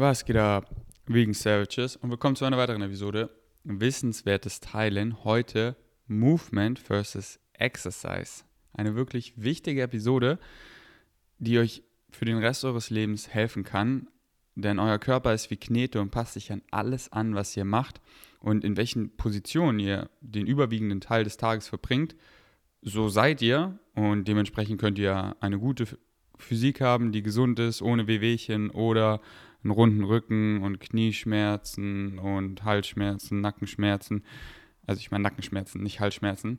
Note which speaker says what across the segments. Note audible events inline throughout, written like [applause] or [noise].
Speaker 1: Was geht ab? Wegen Savages und willkommen zu einer weiteren Episode Wissenswertes Teilen. Heute Movement versus Exercise. Eine wirklich wichtige Episode, die euch für den Rest eures Lebens helfen kann, denn euer Körper ist wie Knete und passt sich an alles an, was ihr macht und in welchen Positionen ihr den überwiegenden Teil des Tages verbringt. So seid ihr und dementsprechend könnt ihr eine gute Physik haben, die gesund ist, ohne Wehwehchen oder einen runden Rücken und Knieschmerzen und Halsschmerzen, Nackenschmerzen. Also ich meine Nackenschmerzen, nicht Halsschmerzen.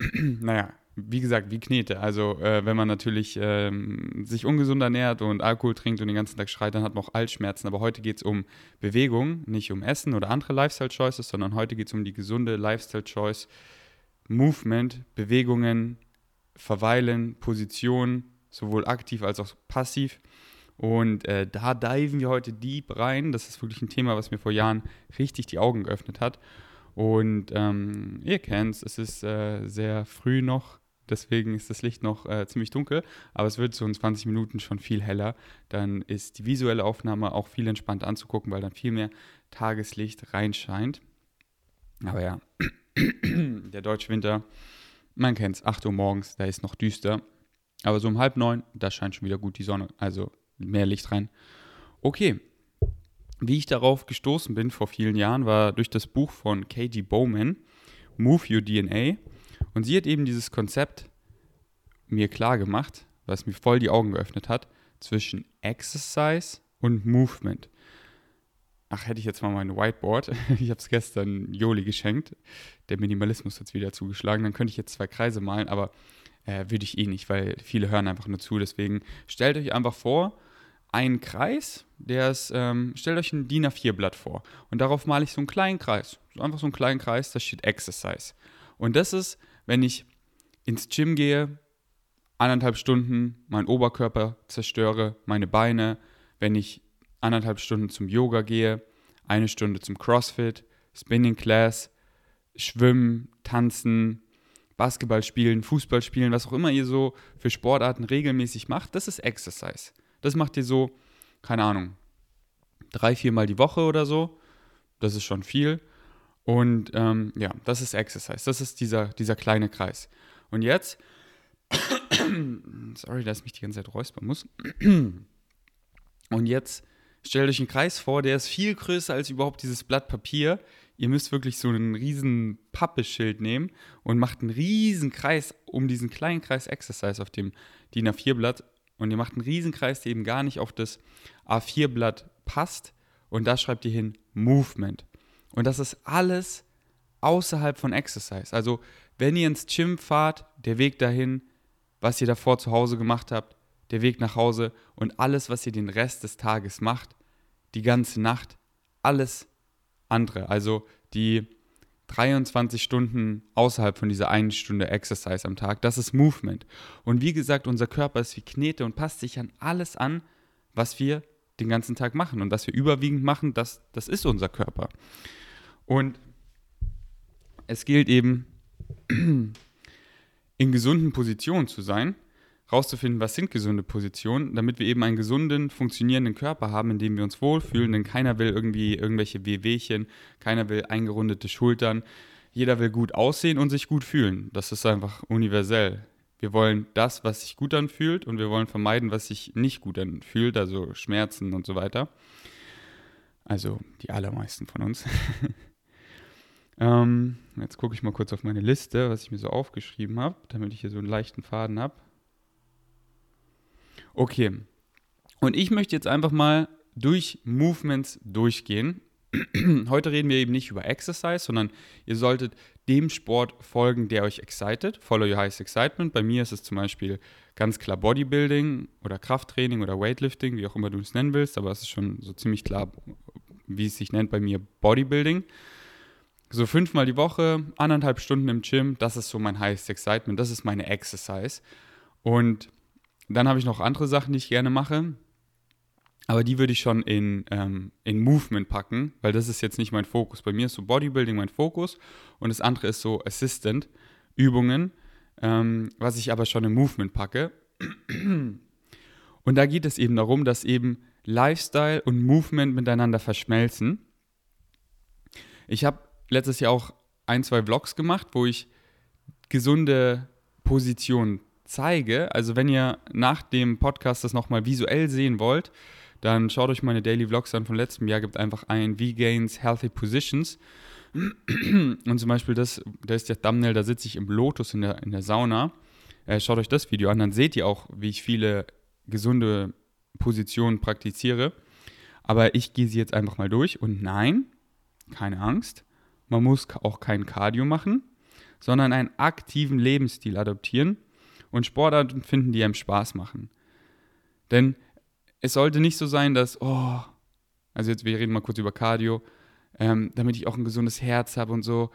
Speaker 1: [clears throat] naja, wie gesagt, wie Knete. Also äh, wenn man natürlich ähm, sich ungesund ernährt und Alkohol trinkt und den ganzen Tag schreit, dann hat man auch Halsschmerzen. Aber heute geht es um Bewegung, nicht um Essen oder andere Lifestyle-Choices, sondern heute geht es um die gesunde Lifestyle-Choice. Movement, Bewegungen, Verweilen, Position, sowohl aktiv als auch passiv. Und äh, da diven wir heute deep rein. Das ist wirklich ein Thema, was mir vor Jahren richtig die Augen geöffnet hat. Und ähm, ihr kennt es, es ist äh, sehr früh noch, deswegen ist das Licht noch äh, ziemlich dunkel, aber es wird so in 20 Minuten schon viel heller. Dann ist die visuelle Aufnahme auch viel entspannter anzugucken, weil dann viel mehr Tageslicht reinscheint. Aber ja, [clears throat] der deutsche Winter, man kennt es, 8 Uhr morgens, da ist noch düster. Aber so um halb neun, da scheint schon wieder gut die Sonne, also mehr Licht rein. Okay, wie ich darauf gestoßen bin vor vielen Jahren, war durch das Buch von Katie Bowman, Move Your DNA. Und sie hat eben dieses Konzept mir klar gemacht, was mir voll die Augen geöffnet hat, zwischen Exercise und Movement. Ach, hätte ich jetzt mal mein Whiteboard. [laughs] Ich habe es gestern Joli geschenkt. Der Minimalismus hat es wieder zugeschlagen. Dann könnte ich jetzt zwei Kreise malen, aber äh, würde ich eh nicht, weil viele hören einfach nur zu. Deswegen stellt euch einfach vor, einen Kreis, der ist, ähm, stellt euch ein DIN A4-Blatt vor und darauf male ich so einen kleinen Kreis, so einfach so einen kleinen Kreis, da steht Exercise. Und das ist, wenn ich ins Gym gehe, anderthalb Stunden meinen Oberkörper zerstöre, meine Beine, wenn ich anderthalb Stunden zum Yoga gehe, eine Stunde zum CrossFit, Spinning Class, Schwimmen, Tanzen, Basketball spielen, Fußball spielen, was auch immer ihr so für Sportarten regelmäßig macht, das ist Exercise. Das macht ihr so, keine Ahnung, drei, viermal die Woche oder so. Das ist schon viel. Und ähm, ja, das ist Exercise. Das ist dieser, dieser kleine Kreis. Und jetzt, [coughs] sorry, dass ich mich die ganze Zeit räuspern muss. [coughs] Und jetzt stellt euch einen Kreis vor, der ist viel größer als überhaupt dieses Blatt Papier. Ihr müsst wirklich so einen riesen Pappeschild nehmen und macht einen riesen Kreis um diesen kleinen Kreis Exercise auf dem DIN A4-Blatt und ihr macht einen Riesenkreis, der eben gar nicht auf das A4-Blatt passt und da schreibt ihr hin Movement. Und das ist alles außerhalb von Exercise. Also wenn ihr ins Gym fahrt, der Weg dahin, was ihr davor zu Hause gemacht habt, der Weg nach Hause und alles, was ihr den Rest des Tages macht, die ganze Nacht, alles andere. Also die 23 Stunden außerhalb von dieser einen Stunde Exercise am Tag. Das ist Movement. Und wie gesagt, unser Körper ist wie Knete und passt sich an alles an, was wir den ganzen Tag machen. Und was wir überwiegend machen, das, das ist unser Körper. Und es gilt eben, [clears throat] in gesunden Positionen zu sein rauszufinden, was sind gesunde Positionen, damit wir eben einen gesunden, funktionierenden Körper haben, in dem wir uns wohlfühlen, denn keiner will irgendwie irgendwelche Wehwehchen, keiner will eingerundete Schultern, jeder will gut aussehen und sich gut fühlen. Das ist einfach universell. Wir wollen das, was sich gut anfühlt und wir wollen vermeiden, was sich nicht gut anfühlt, also Schmerzen und so weiter. Also die allermeisten von uns. [laughs] ähm, jetzt gucke ich mal kurz auf meine Liste, was ich mir so aufgeschrieben habe, damit ich hier so einen leichten Faden habe. Okay. Und ich möchte jetzt einfach mal durch Movements durchgehen. [clears throat] Heute reden wir eben nicht über Exercise, sondern ihr solltet dem Sport folgen, der euch excited. Follow your highest excitement. Bei mir ist es zum Beispiel ganz klar Bodybuilding oder Krafttraining oder Weightlifting, wie auch immer du es nennen willst, aber es ist schon so ziemlich klar, wie es sich nennt bei mir Bodybuilding. So fünfmal die Woche, anderthalb Stunden im Gym, das ist so mein highest excitement, das ist meine Exercise. Und dann habe ich noch andere Sachen, die ich gerne mache. Aber die würde ich schon in, ähm, in Movement packen, weil das ist jetzt nicht mein Fokus. Bei mir ist so Bodybuilding mein Fokus und das andere ist so Assistant-Übungen, ähm, was ich aber schon in Movement packe. Und da geht es eben darum, dass eben Lifestyle und Movement miteinander verschmelzen. Ich habe letztes Jahr auch ein, zwei Vlogs gemacht, wo ich gesunde Positionen zeige. Also wenn ihr nach dem Podcast das nochmal visuell sehen wollt, dann schaut euch meine Daily Vlogs an von letztem Jahr, gibt einfach ein V-Gains Healthy Positions. Und zum Beispiel das, da ist der Thumbnail, da sitze ich im Lotus in der, in der Sauna. Äh, schaut euch das Video an, dann seht ihr auch, wie ich viele gesunde Positionen praktiziere. Aber ich gehe sie jetzt einfach mal durch und nein, keine Angst, man muss auch kein Cardio machen, sondern einen aktiven Lebensstil adoptieren und Sportarten finden, die einem Spaß machen. Denn es sollte nicht so sein, dass, oh, also jetzt, wir reden mal kurz über Cardio, ähm, damit ich auch ein gesundes Herz habe und so,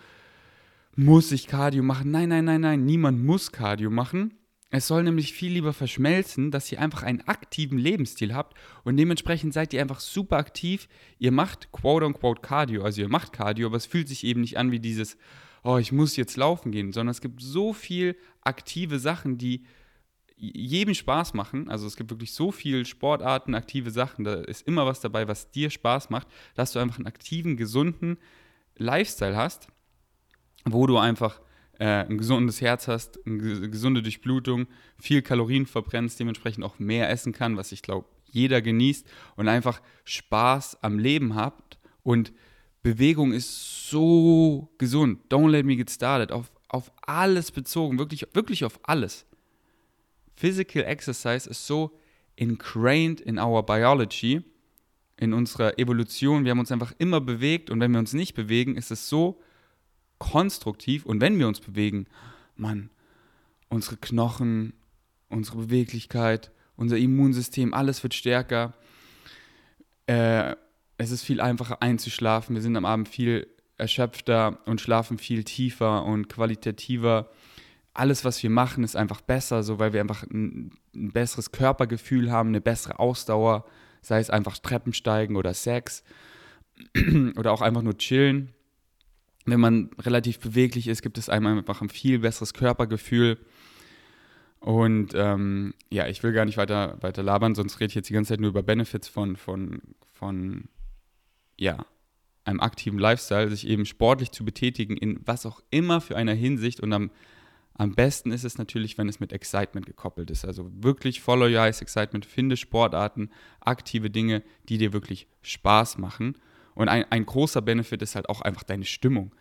Speaker 1: muss ich Cardio machen. Nein, nein, nein, nein, niemand muss Cardio machen. Es soll nämlich viel lieber verschmelzen, dass ihr einfach einen aktiven Lebensstil habt und dementsprechend seid ihr einfach super aktiv. Ihr macht quote unquote Cardio, also ihr macht Cardio, aber es fühlt sich eben nicht an wie dieses, oh, ich muss jetzt laufen gehen, sondern es gibt so viel aktive Sachen, die jedem Spaß machen. Also es gibt wirklich so viele Sportarten, aktive Sachen. Da ist immer was dabei, was dir Spaß macht, dass du einfach einen aktiven, gesunden Lifestyle hast, wo du einfach äh, ein gesundes Herz hast, eine gesunde Durchblutung, viel Kalorien verbrennst, dementsprechend auch mehr essen kann, was ich glaube, jeder genießt und einfach Spaß am Leben habt. Und Bewegung ist so gesund. Don't let me get started. Auf, auf alles bezogen, wirklich, wirklich auf alles. Physical Exercise ist so ingrained in our biology, in unserer Evolution. Wir haben uns einfach immer bewegt und wenn wir uns nicht bewegen, ist es so konstruktiv. Und wenn wir uns bewegen, Mann, unsere Knochen, unsere Beweglichkeit, unser Immunsystem, alles wird stärker. Äh, es ist viel einfacher einzuschlafen. Wir sind am Abend viel erschöpfter und schlafen viel tiefer und qualitativer alles, was wir machen, ist einfach besser, so weil wir einfach ein, ein, besseres Körpergefühl haben, eine bessere Ausdauer, sei es einfach Treppensteigen oder Sex [clears throat] oder auch einfach nur chillen. Wenn man relativ beweglich ist, gibt es einem einfach ein viel besseres Körpergefühl. Und ähm, ja, ich will gar nicht weiter, weiter labern, sonst rede ich jetzt die ganze Zeit nur über Benefits von, von, von ja, einem aktiven Lifestyle, sich eben sportlich zu betätigen, in was auch immer für einer Hinsicht und am am besten ist es natürlich, wenn es mit Excitement gekoppelt ist. Also wirklich follow your eyes Excitement. Finde Sportarten, aktive Dinge, die dir wirklich Spaß machen. Und ein, ein großer Benefit ist halt auch einfach deine Stimmung,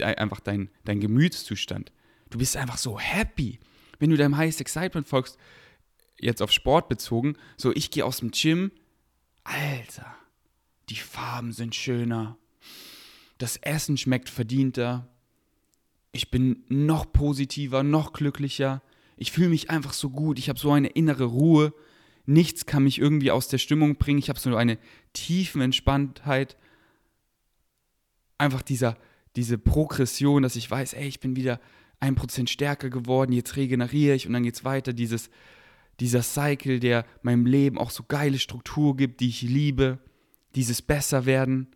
Speaker 1: einfach dein, dein Gemütszustand. Du bist einfach so happy, wenn du deinem Highest Excitement folgst, jetzt auf Sport bezogen. So, ich gehe aus dem Gym, Alter, die Farben sind schöner, das Essen schmeckt verdienter, ich bin noch positiver, noch glücklicher. Ich fühle mich einfach so gut. Ich habe so eine innere Ruhe. Nichts kann mich irgendwie aus der Stimmung bringen. Ich habe so eine tiefen Entspanntheit. Einfach dieser, diese Progression, dass ich weiß, ey, ich bin wieder ein Prozent stärker geworden. Jetzt regeneriere ich und dann geht es weiter. Dieses, dieser Cycle, der meinem Leben auch so geile Struktur gibt, die ich liebe. Dieses Besserwerden.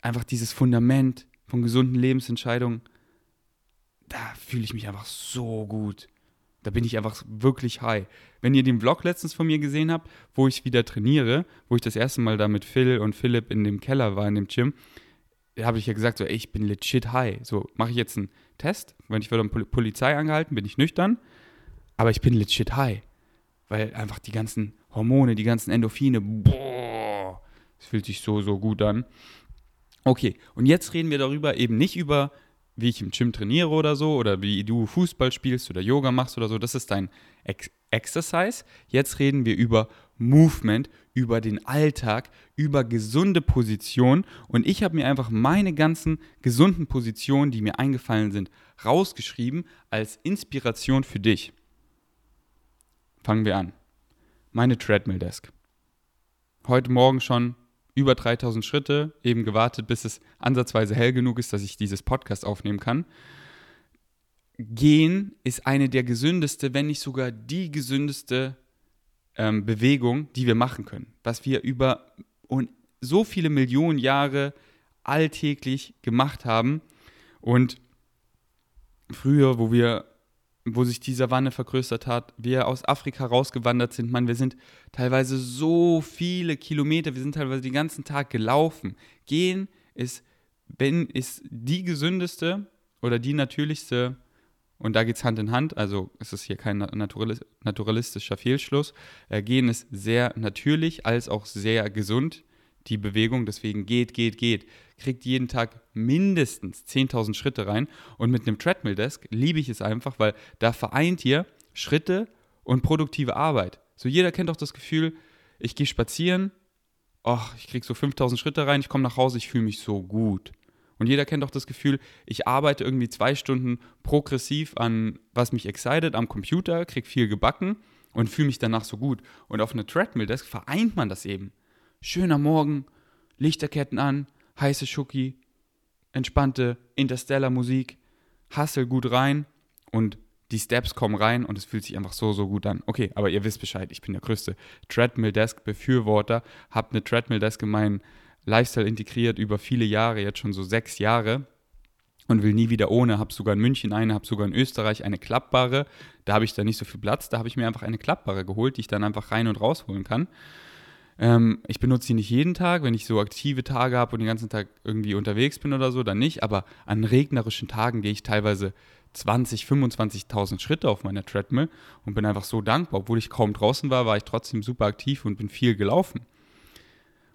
Speaker 1: Einfach dieses Fundament von gesunden Lebensentscheidungen, da fühle ich mich einfach so gut. Da bin ich einfach wirklich high. Wenn ihr den Vlog letztens von mir gesehen habt, wo ich wieder trainiere, wo ich das erste Mal da mit Phil und Philipp in dem Keller war, in dem Gym, habe ich ja gesagt, so, ey, ich bin legit high. So, mache ich jetzt einen Test, wenn ich von Polizei angehalten, bin ich nüchtern, aber ich bin legit high. Weil einfach die ganzen Hormone, die ganzen Endorphine, boah, es fühlt sich so, so gut an. Okay, und jetzt reden wir darüber eben nicht über, wie ich im Gym trainiere oder so, oder wie du Fußball spielst oder Yoga machst oder so. Das ist dein Ex Exercise. Jetzt reden wir über Movement, über den Alltag, über gesunde Positionen. Und ich habe mir einfach meine ganzen gesunden Positionen, die mir eingefallen sind, rausgeschrieben als Inspiration für dich. Fangen wir an. Meine Treadmill Desk. Heute Morgen schon über 3000 Schritte, eben gewartet, bis es ansatzweise hell genug ist, dass ich dieses Podcast aufnehmen kann. Gehen ist eine der gesündeste, wenn nicht sogar die gesündeste ähm, Bewegung, die wir machen können. Was wir über so viele Millionen Jahre alltäglich gemacht haben. Und früher, wo wir wo sich die Savanne vergrößert hat, wir aus Afrika rausgewandert sind. Man, wir sind teilweise so viele Kilometer, wir sind teilweise den ganzen Tag gelaufen. Gehen ist, wenn, ist die gesündeste oder die natürlichste, und da geht es Hand in Hand, also es ist hier kein naturalistischer Fehlschluss. Äh, Gehen ist sehr natürlich als auch sehr gesund die Bewegung. Deswegen geht, geht, geht. Kriegt jeden Tag mindestens 10.000 Schritte rein. Und mit einem Treadmill Desk liebe ich es einfach, weil da vereint ihr Schritte und produktive Arbeit. So jeder kennt doch das Gefühl, ich gehe spazieren, ach, ich kriege so 5000 Schritte rein, ich komme nach Hause, ich fühle mich so gut. Und jeder kennt doch das Gefühl, ich arbeite irgendwie zwei Stunden progressiv an, was mich excited, am Computer, kriege viel gebacken und fühle mich danach so gut. Und auf einer Treadmill Desk vereint man das eben schöner Morgen, Lichterketten an, heiße Schoki, entspannte Interstellar-Musik, Hustle gut rein und die Steps kommen rein und es fühlt sich einfach so, so gut an. Okay, aber ihr wisst Bescheid, ich bin der größte Treadmill-Desk-Befürworter, habe eine Treadmill-Desk in meinen Lifestyle integriert über viele Jahre, jetzt schon so sechs Jahre und will nie wieder ohne. Habe sogar in München eine, habe sogar in Österreich eine klappbare. Da habe ich dann nicht so viel Platz, da habe ich mir einfach eine klappbare geholt, die ich dann einfach rein und rausholen kann. Ähm, ich benutze sie nicht jeden Tag. Wenn ich so aktive Tage habe und den ganzen Tag irgendwie unterwegs bin oder so, dann nicht. Aber an regnerischen Tagen gehe ich teilweise 20, 25.000 Schritte auf meiner Treadmill und bin einfach so dankbar. Obwohl ich kaum draußen war, war ich trotzdem super aktiv und bin viel gelaufen.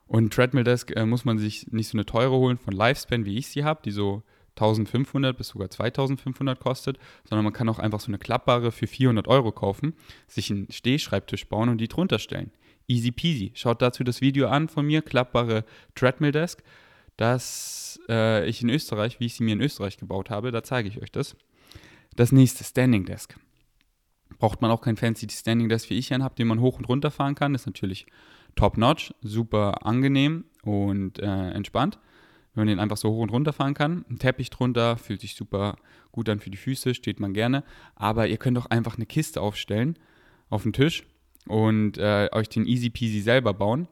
Speaker 1: Und Treadmill Desk äh, muss man sich nicht so eine teure holen von Lifespan, wie ich sie habe, die so 1500 bis sogar 2500 kostet, sondern man kann auch einfach so eine klappbare für 400 Euro kaufen, sich einen Stehschreibtisch bauen und die drunter stellen. Easy peasy. Schaut dazu das Video an von mir, klappbare Treadmill Desk, das äh, ich in Österreich, wie ich sie mir in Österreich gebaut habe, da zeige ich euch das. Das nächste, Standing Desk. Braucht man auch kein fancy Standing Desk, wie ich einen habe, den man hoch und runter fahren kann. Ist natürlich top notch, super angenehm und äh, entspannt wenn man den einfach so hoch und runter fahren kann. Ein Teppich drunter, fühlt sich super gut an für die Füße, steht man gerne. Aber ihr könnt auch einfach eine Kiste aufstellen auf den Tisch und äh, euch den easy peasy selber bauen.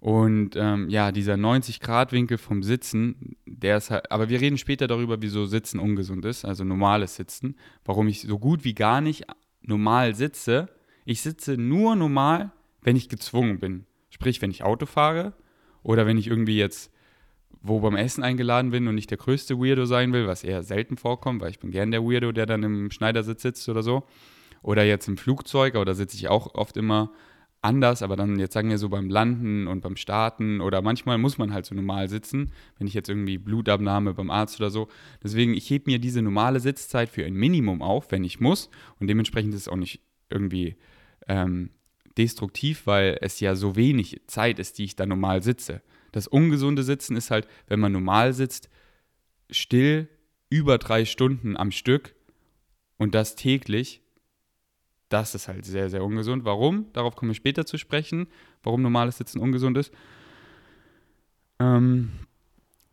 Speaker 1: Und ähm, ja, dieser 90-Grad-Winkel vom Sitzen, der ist halt, aber wir reden später darüber, wieso Sitzen ungesund ist, also normales Sitzen, warum ich so gut wie gar nicht normal sitze. Ich sitze nur normal, wenn ich gezwungen bin. Sprich, wenn ich Auto fahre oder wenn ich irgendwie jetzt wo beim Essen eingeladen bin und nicht der größte Weirdo sein will, was eher selten vorkommt, weil ich bin gern der Weirdo, der dann im Schneidersitz sitzt oder so. Oder jetzt im Flugzeug, aber da sitze ich auch oft immer anders, aber dann jetzt sagen wir so beim Landen und beim Starten oder manchmal muss man halt so normal sitzen, wenn ich jetzt irgendwie Blutabnahme beim Arzt oder so. Deswegen, ich hebe mir diese normale Sitzzeit für ein Minimum auf, wenn ich muss und dementsprechend ist es auch nicht irgendwie ähm, destruktiv, weil es ja so wenig Zeit ist, die ich da normal sitze. Das ungesunde Sitzen ist halt, wenn man normal sitzt, still über drei Stunden am Stück und das täglich. Das ist halt sehr, sehr ungesund. Warum? Darauf komme ich später zu sprechen, warum normales Sitzen ungesund ist. Ähm,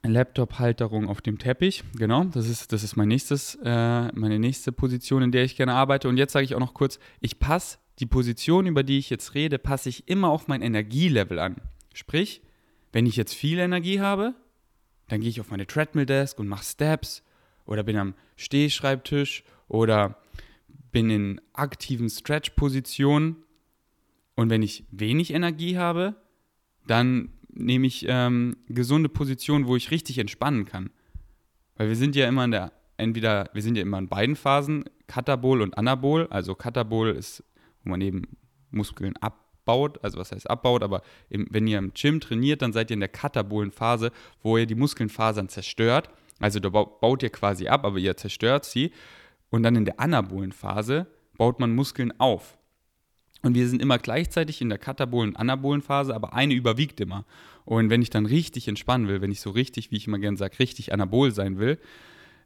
Speaker 1: Laptop-Halterung auf dem Teppich, genau, das ist, das ist mein nächstes, äh, meine nächste Position, in der ich gerne arbeite. Und jetzt sage ich auch noch kurz, ich passe die Position, über die ich jetzt rede, passe ich immer auf mein Energielevel an. Sprich, wenn ich jetzt viel Energie habe, dann gehe ich auf meine Treadmill-Desk und mache Steps oder bin am Stehschreibtisch oder bin in aktiven Stretch-Positionen. Und wenn ich wenig Energie habe, dann nehme ich ähm, gesunde Positionen, wo ich richtig entspannen kann. Weil wir sind ja immer in der, entweder, wir sind ja immer in beiden Phasen, Katabol und Anabol. Also Katabol ist, wo man eben Muskeln ab abbaut, also was heißt abbaut, aber im, wenn ihr im Gym trainiert, dann seid ihr in der katabolen Phase, wo ihr die Muskelfasern zerstört. Also da baut ihr quasi ab, aber ihr zerstört sie. Und dann in der anabolen Phase baut man Muskeln auf. Und wir sind immer gleichzeitig in der katabolen und anabolen Phase, aber eine überwiegt immer. Und wenn ich dann richtig entspannen will, wenn ich so richtig, wie ich immer gerne sage, richtig anabol sein will,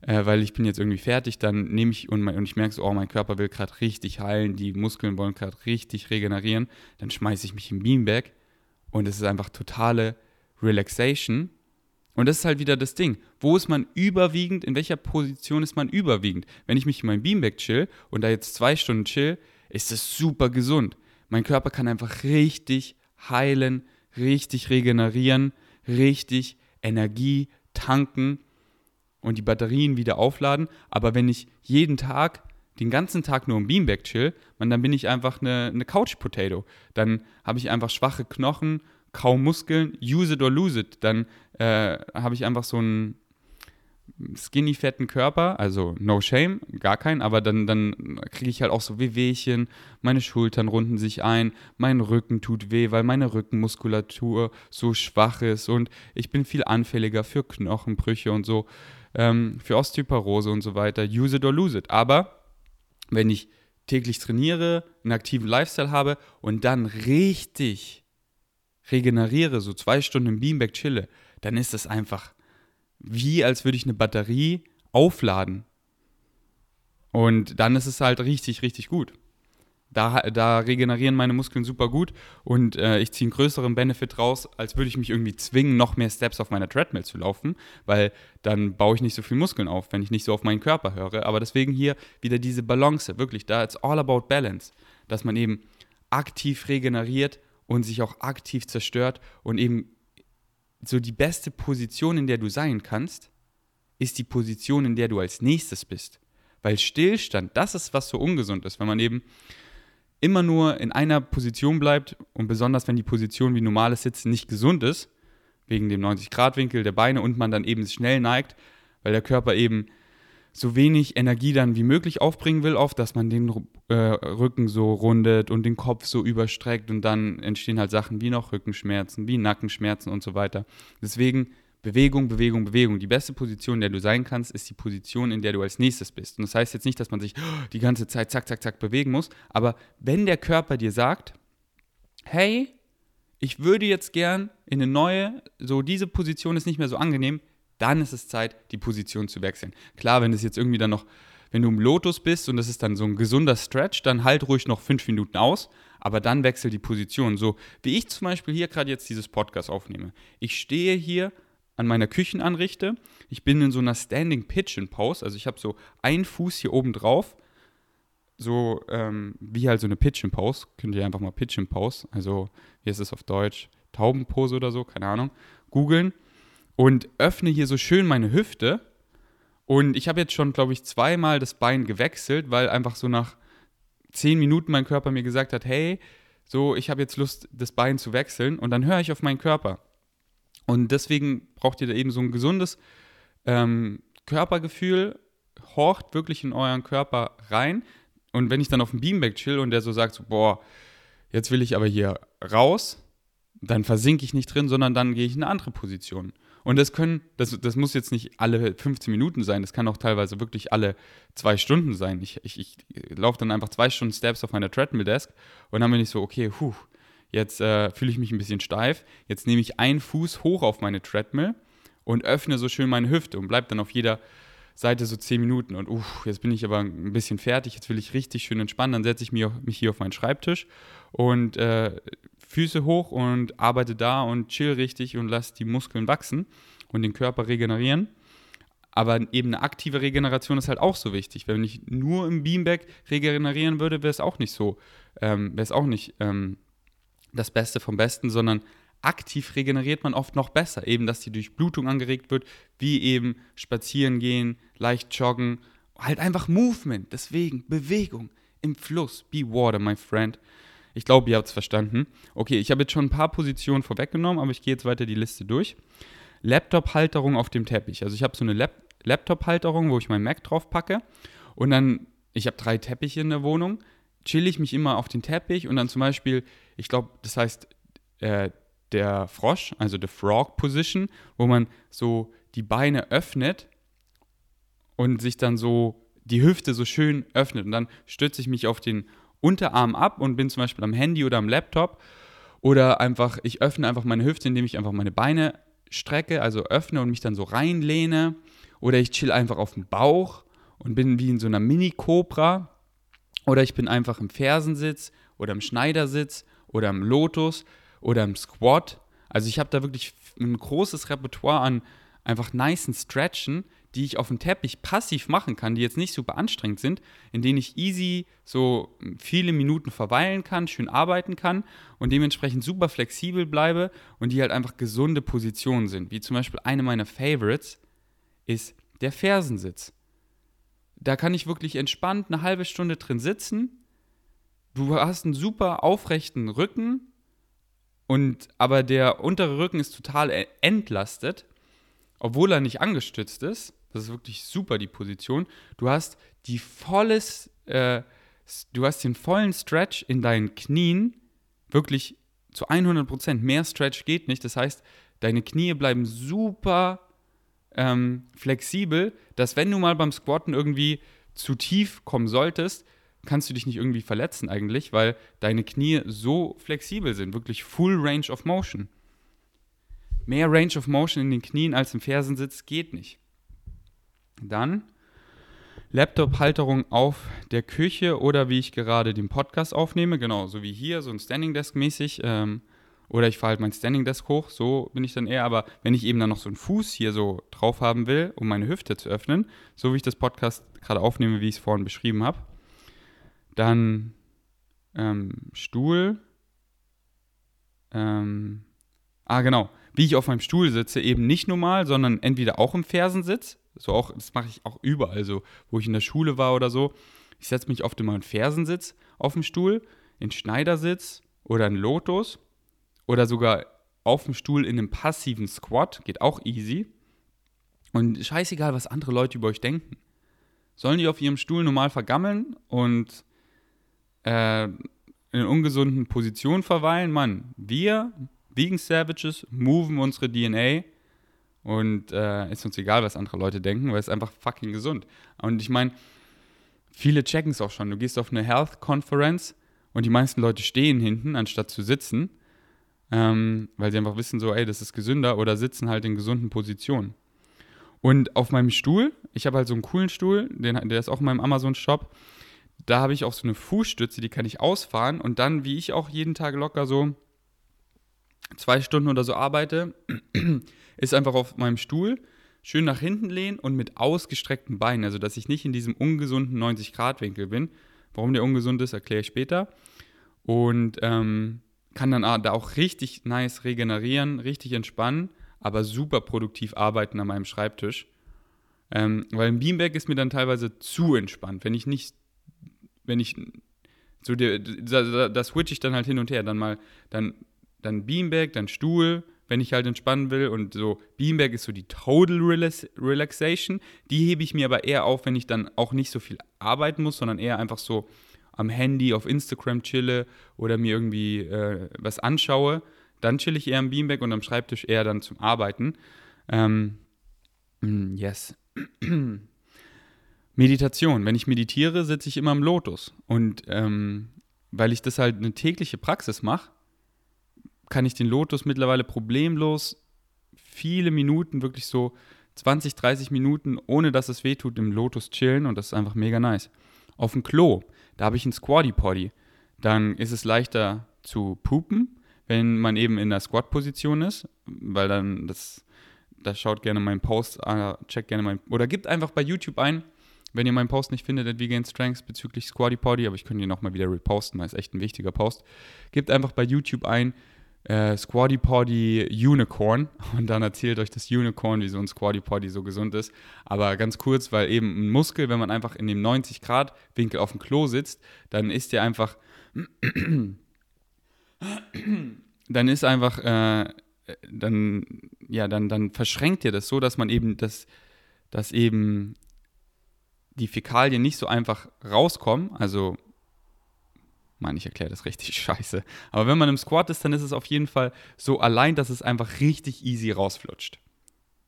Speaker 1: äh, weil ich bin jetzt irgendwie fertig, dann nehme ich und, mein, und ich merke so, oh, mein Körper will gerade richtig heilen, die Muskeln wollen gerade richtig regenerieren, dann schmeiße ich mich im Beanbag und es ist einfach totale Relaxation. Und das ist halt wieder das Ding. Wo ist man überwiegend, in welcher Position ist man überwiegend? Wenn ich mich in meinem Beanbag chill und da jetzt zwei Stunden chill, ist das super gesund. Mein Körper kann einfach richtig heilen, richtig regenerieren, richtig Energie tanken und die Batterien wieder aufladen. Aber wenn ich jeden Tag den ganzen Tag nur im Beanbag chill, dann bin ich einfach eine, eine Couch-Potato. Dann habe ich einfach schwache Knochen, kaum Muskeln, use it or lose it. Dann äh, habe ich einfach so einen skinny fetten Körper, also no shame, gar keinen, aber dann, dann kriege ich halt auch so Wehwehchen, meine Schultern runden sich ein, mein Rücken tut weh, weil meine Rückenmuskulatur so schwach ist und ich bin viel anfälliger für Knochenbrüche und so, ähm, für Osteoporose und so weiter. Use it or lose it. Aber wenn ich täglich trainiere, einen aktiven Lifestyle habe und dann richtig regeneriere, so zwei Stunden im Beanbag chille, dann ist das einfach wie, als würde ich eine Batterie aufladen. Und dann ist es halt richtig, richtig gut. Da, da regenerieren meine Muskeln super gut und äh, ich ziehe einen größeren Benefit raus, als würde ich mich irgendwie zwingen, noch mehr Steps auf meiner Treadmill zu laufen, weil dann baue ich nicht so viel Muskeln auf, wenn ich nicht so auf meinen Körper höre. Aber deswegen hier wieder diese Balance, wirklich, da it's all about balance, dass man eben aktiv regeneriert und sich auch aktiv zerstört und eben so die beste Position, in der du sein kannst, ist die Position, in der du als nächstes bist. Weil Stillstand, das ist, was so ungesund ist, wenn man eben immer nur in einer Position bleibt und besonders wenn die Position wie normales Sitzen nicht gesund ist, wegen dem 90-Grad-Winkel der Beine und man dann eben schnell neigt, weil der Körper eben so wenig Energie dann wie möglich aufbringen will, oft, dass man den äh, Rücken so rundet und den Kopf so überstreckt und dann entstehen halt Sachen wie noch Rückenschmerzen, wie Nackenschmerzen und so weiter. Deswegen Bewegung, Bewegung, Bewegung. Die beste Position, in der du sein kannst, ist die Position, in der du als nächstes bist. Und das heißt jetzt nicht, dass man sich die ganze Zeit zack, zack, zack bewegen muss, aber wenn der Körper dir sagt, hey, ich würde jetzt gern in eine neue, so diese Position ist nicht mehr so angenehm, dann ist es Zeit, die Position zu wechseln. Klar, wenn es jetzt irgendwie dann noch, wenn du im Lotus bist und das ist dann so ein gesunder Stretch, dann halt ruhig noch fünf Minuten aus, aber dann wechsel die Position. So wie ich zum Beispiel hier gerade jetzt dieses Podcast aufnehme. Ich stehe hier an meiner Küchenanrichte. Ich bin in so einer Standing Pigeon Pose, also ich habe so einen Fuß hier oben drauf, so ähm, wie halt so eine Pigeon Pose. Könnt ihr einfach mal Pigeon Pose, also wie ist es auf Deutsch? Taubenpose oder so, keine Ahnung, googeln und öffne hier so schön meine Hüfte. Und ich habe jetzt schon, glaube ich, zweimal das Bein gewechselt, weil einfach so nach zehn Minuten mein Körper mir gesagt hat, hey, so, ich habe jetzt Lust, das Bein zu wechseln. Und dann höre ich auf meinen Körper. Und deswegen braucht ihr da eben so ein gesundes ähm, Körpergefühl, horcht wirklich in euren Körper rein. Und wenn ich dann auf dem Beamback chill und der so sagt, so, boah, jetzt will ich aber hier raus, dann versinke ich nicht drin, sondern dann gehe ich in eine andere Position. Und das können, das, das muss jetzt nicht alle 15 Minuten sein, das kann auch teilweise wirklich alle zwei Stunden sein. Ich, ich, ich laufe dann einfach zwei Stunden Steps auf meiner Treadmill-Desk und dann bin ich so, okay, puh, Jetzt äh, fühle ich mich ein bisschen steif. Jetzt nehme ich einen Fuß hoch auf meine Treadmill und öffne so schön meine Hüfte und bleibe dann auf jeder Seite so 10 Minuten. Und uff, jetzt bin ich aber ein bisschen fertig. Jetzt will ich richtig schön entspannen. Dann setze ich mich, mich hier auf meinen Schreibtisch und äh, Füße hoch und arbeite da und chill richtig und lasse die Muskeln wachsen und den Körper regenerieren. Aber eben eine aktive Regeneration ist halt auch so wichtig. Wenn ich nur im Beanbag regenerieren würde, wäre es auch nicht so, ähm, wäre es auch nicht ähm, das Beste vom Besten, sondern aktiv regeneriert man oft noch besser. Eben, dass die Durchblutung angeregt wird, wie eben spazieren gehen, leicht joggen, halt einfach Movement. Deswegen Bewegung im Fluss. Be water, my friend. Ich glaube, ihr habt es verstanden. Okay, ich habe jetzt schon ein paar Positionen vorweggenommen, aber ich gehe jetzt weiter die Liste durch. Laptop-Halterung auf dem Teppich. Also ich habe so eine Lap Laptop-Halterung, wo ich mein Mac drauf packe. Und dann, ich habe drei Teppiche in der Wohnung chill ich mich immer auf den Teppich und dann zum Beispiel, ich glaube, das heißt äh, der Frosch, also the Frog Position, wo man so die Beine öffnet und sich dann so die Hüfte so schön öffnet. Und dann stütze ich mich auf den Unterarm ab und bin zum Beispiel am Handy oder am Laptop. Oder einfach, ich öffne einfach meine Hüfte, indem ich einfach meine Beine strecke, also öffne und mich dann so reinlehne. Oder ich chill einfach auf dem Bauch und bin wie in so einer Mini-Cobra oder ich bin einfach im Fersensitz oder im Schneidersitz oder im Lotus oder im Squat. Also ich habe da wirklich ein großes Repertoire an einfach nicen Stretchen, die ich auf dem Teppich passiv machen kann, die jetzt nicht super anstrengend sind, in denen ich easy so viele Minuten verweilen kann, schön arbeiten kann und dementsprechend super flexibel bleibe und die halt einfach gesunde Positionen sind. Wie zum Beispiel eine meiner Favorites ist der Fersensitz da kann ich wirklich entspannt eine halbe Stunde drin sitzen. Du hast einen super aufrechten Rücken und aber der untere Rücken ist total entlastet, obwohl er nicht angestützt ist. Das ist wirklich super die Position. Du hast die volles, äh, du hast den vollen Stretch in deinen Knien, wirklich zu 100 Prozent. Mehr Stretch geht nicht. Das heißt, deine Knie bleiben super ähm, flexibel, dass wenn du mal beim Squatten irgendwie zu tief kommen solltest, kannst du dich nicht irgendwie verletzen eigentlich, weil deine Knie so flexibel sind, wirklich Full Range of Motion. Mehr Range of Motion in den Knien als im Fersensitz geht nicht. Dann Laptop-Halterung auf der Küche oder wie ich gerade den Podcast aufnehme, genau, so wie hier, so ein Standing Desk mäßig. Ähm, oder ich fahre halt mein Standing Desk hoch, so bin ich dann eher. Aber wenn ich eben dann noch so einen Fuß hier so drauf haben will, um meine Hüfte zu öffnen, so wie ich das Podcast gerade aufnehme, wie ich es vorhin beschrieben habe, dann ähm, Stuhl. Ähm, ah, genau. Wie ich auf meinem Stuhl sitze, eben nicht normal, sondern entweder auch im Fersensitz. So auch, das mache ich auch überall, so, wo ich in der Schule war oder so. Ich setze mich oft immer in Fersensitz auf dem Stuhl, in Schneidersitz oder in Lotus oder sogar auf dem Stuhl in einem passiven Squat, geht auch easy. Und scheißegal, was andere Leute über euch denken. Sollen die auf ihrem Stuhl normal vergammeln und äh, in ungesunden Positionen verweilen? Mann, wir, Vegan Savages, moven unsere DNA und äh, ist uns egal, was andere Leute denken, weil es einfach fucking gesund. Und ich meine, viele checken es auch schon. Du gehst auf eine Health Conference und die meisten Leute stehen hinten, anstatt zu sitzen ähm, weil sie einfach wissen, so, ey, das ist gesünder oder sitzen halt in gesunden Positionen. Und auf meinem Stuhl, ich habe halt so einen coolen Stuhl, den, der ist auch in meinem Amazon-Shop. Da habe ich auch so eine Fußstütze, die kann ich ausfahren und dann, wie ich auch jeden Tag locker so zwei Stunden oder so arbeite, [clears throat] ist einfach auf meinem Stuhl schön nach hinten lehnen und mit ausgestreckten Beinen, also dass ich nicht in diesem ungesunden 90-Grad-Winkel bin. Warum der ungesund ist, erkläre ich später. Und ähm, kann dann da auch richtig nice regenerieren, richtig entspannen, aber super produktiv arbeiten an meinem Schreibtisch. Ähm, weil ein Beanbag ist mir dann teilweise zu entspannt. Wenn ich nicht, wenn ich so, da, da, da switche ich dann halt hin und her. Dann mal, dann, dann Beanbag, dann Stuhl, wenn ich halt entspannen will. Und so, Beanbag ist so die Total Relax Relaxation. Die hebe ich mir aber eher auf, wenn ich dann auch nicht so viel arbeiten muss, sondern eher einfach so am Handy auf Instagram chille oder mir irgendwie äh, was anschaue, dann chill ich eher am Beanbag und am Schreibtisch eher dann zum Arbeiten. Ähm, mm, yes. [clears throat] Meditation. Wenn ich meditiere, sitze ich immer im Lotus. Und ähm, weil ich das halt eine tägliche Praxis mache, kann ich den Lotus mittlerweile problemlos viele Minuten, wirklich so 20, 30 Minuten, ohne dass es wehtut, im Lotus chillen und das ist einfach mega nice. Auf dem Klo da habe ich einen Squatty Potty. Dann ist es leichter zu pupen, wenn man eben in der Squat-Position ist, weil dann das, da schaut gerne meinen Post, äh, checkt gerne meinen, oder gibt einfach bei YouTube ein, wenn ihr meinen Post nicht findet, at Vegan Strengths bezüglich Squatty Potty, aber ich könnte ihn nochmal wieder reposten, weil es echt ein wichtiger Post. Gebt einfach bei YouTube ein, äh, Squatty Potty Unicorn [laughs] und dann erzählt euch das Unicorn, wie so ein Squatty Potty so gesund ist. Aber ganz kurz, weil eben ein Muskel, wenn man einfach in dem 90 Grad Winkel auf dem Klo sitzt, dann ist der einfach, [clears throat] dann ist einfach, äh, dann, ja, dann, dann verschränkt ihr das so, dass man eben das, dass eben die Fäkalien nicht so einfach rauskommen, also Mann, ich erkläre das richtig [laughs] scheiße. Aber wenn man im Squat ist, dann ist es auf jeden Fall so allein, dass es einfach richtig easy rausflutscht.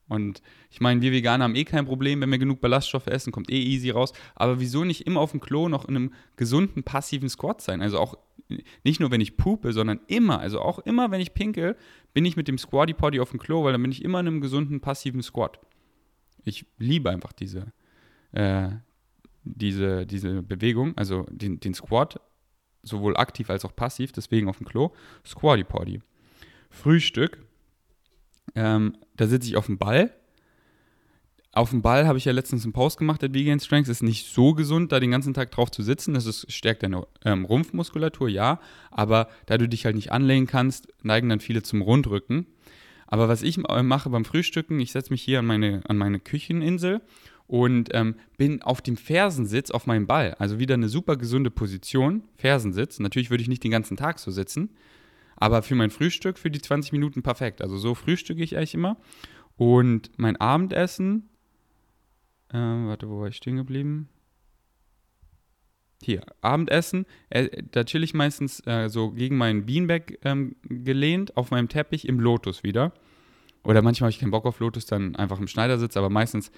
Speaker 1: Und ich meine, wir Veganer haben eh kein Problem, wenn wir genug Ballaststoffe essen, kommt eh easy raus. Aber wieso nicht immer auf dem Klo noch in einem gesunden, passiven Squat sein? Also auch nicht nur, wenn ich pupe, sondern immer, also auch immer, wenn ich pinkel, bin ich mit dem Squatty Potty auf dem Klo, weil dann bin ich immer in einem gesunden, passiven Squat. Ich liebe einfach diese, äh, diese, diese Bewegung, also den, den Squat sowohl aktiv als auch passiv, deswegen auf dem Klo. Squatty Potty. Frühstück. Ähm, da sitze ich auf dem Ball. Auf dem Ball habe ich ja letztens einen Post gemacht, der Vegan Strength. Ist nicht so gesund, da den ganzen Tag drauf zu sitzen. Das ist, stärkt deine ähm, Rumpfmuskulatur, ja. Aber da du dich halt nicht anlehnen kannst, neigen dann viele zum Rundrücken. Aber was ich mache beim Frühstücken, ich setze mich hier an meine, an meine Kücheninsel und ähm, bin auf dem Fersensitz auf meinem Ball. Also wieder eine super gesunde Position, Fersensitz. Natürlich würde ich nicht den ganzen Tag so sitzen, aber für mein Frühstück, für die 20 Minuten perfekt. Also so frühstücke ich eigentlich immer. Und mein Abendessen, äh, warte, wo war ich stehen geblieben? Hier, Abendessen, äh, da chill ich meistens äh, so gegen meinen Beanbag ähm, gelehnt auf meinem Teppich im Lotus wieder. Oder manchmal habe ich keinen Bock auf Lotus, dann einfach im Schneidersitz, aber meistens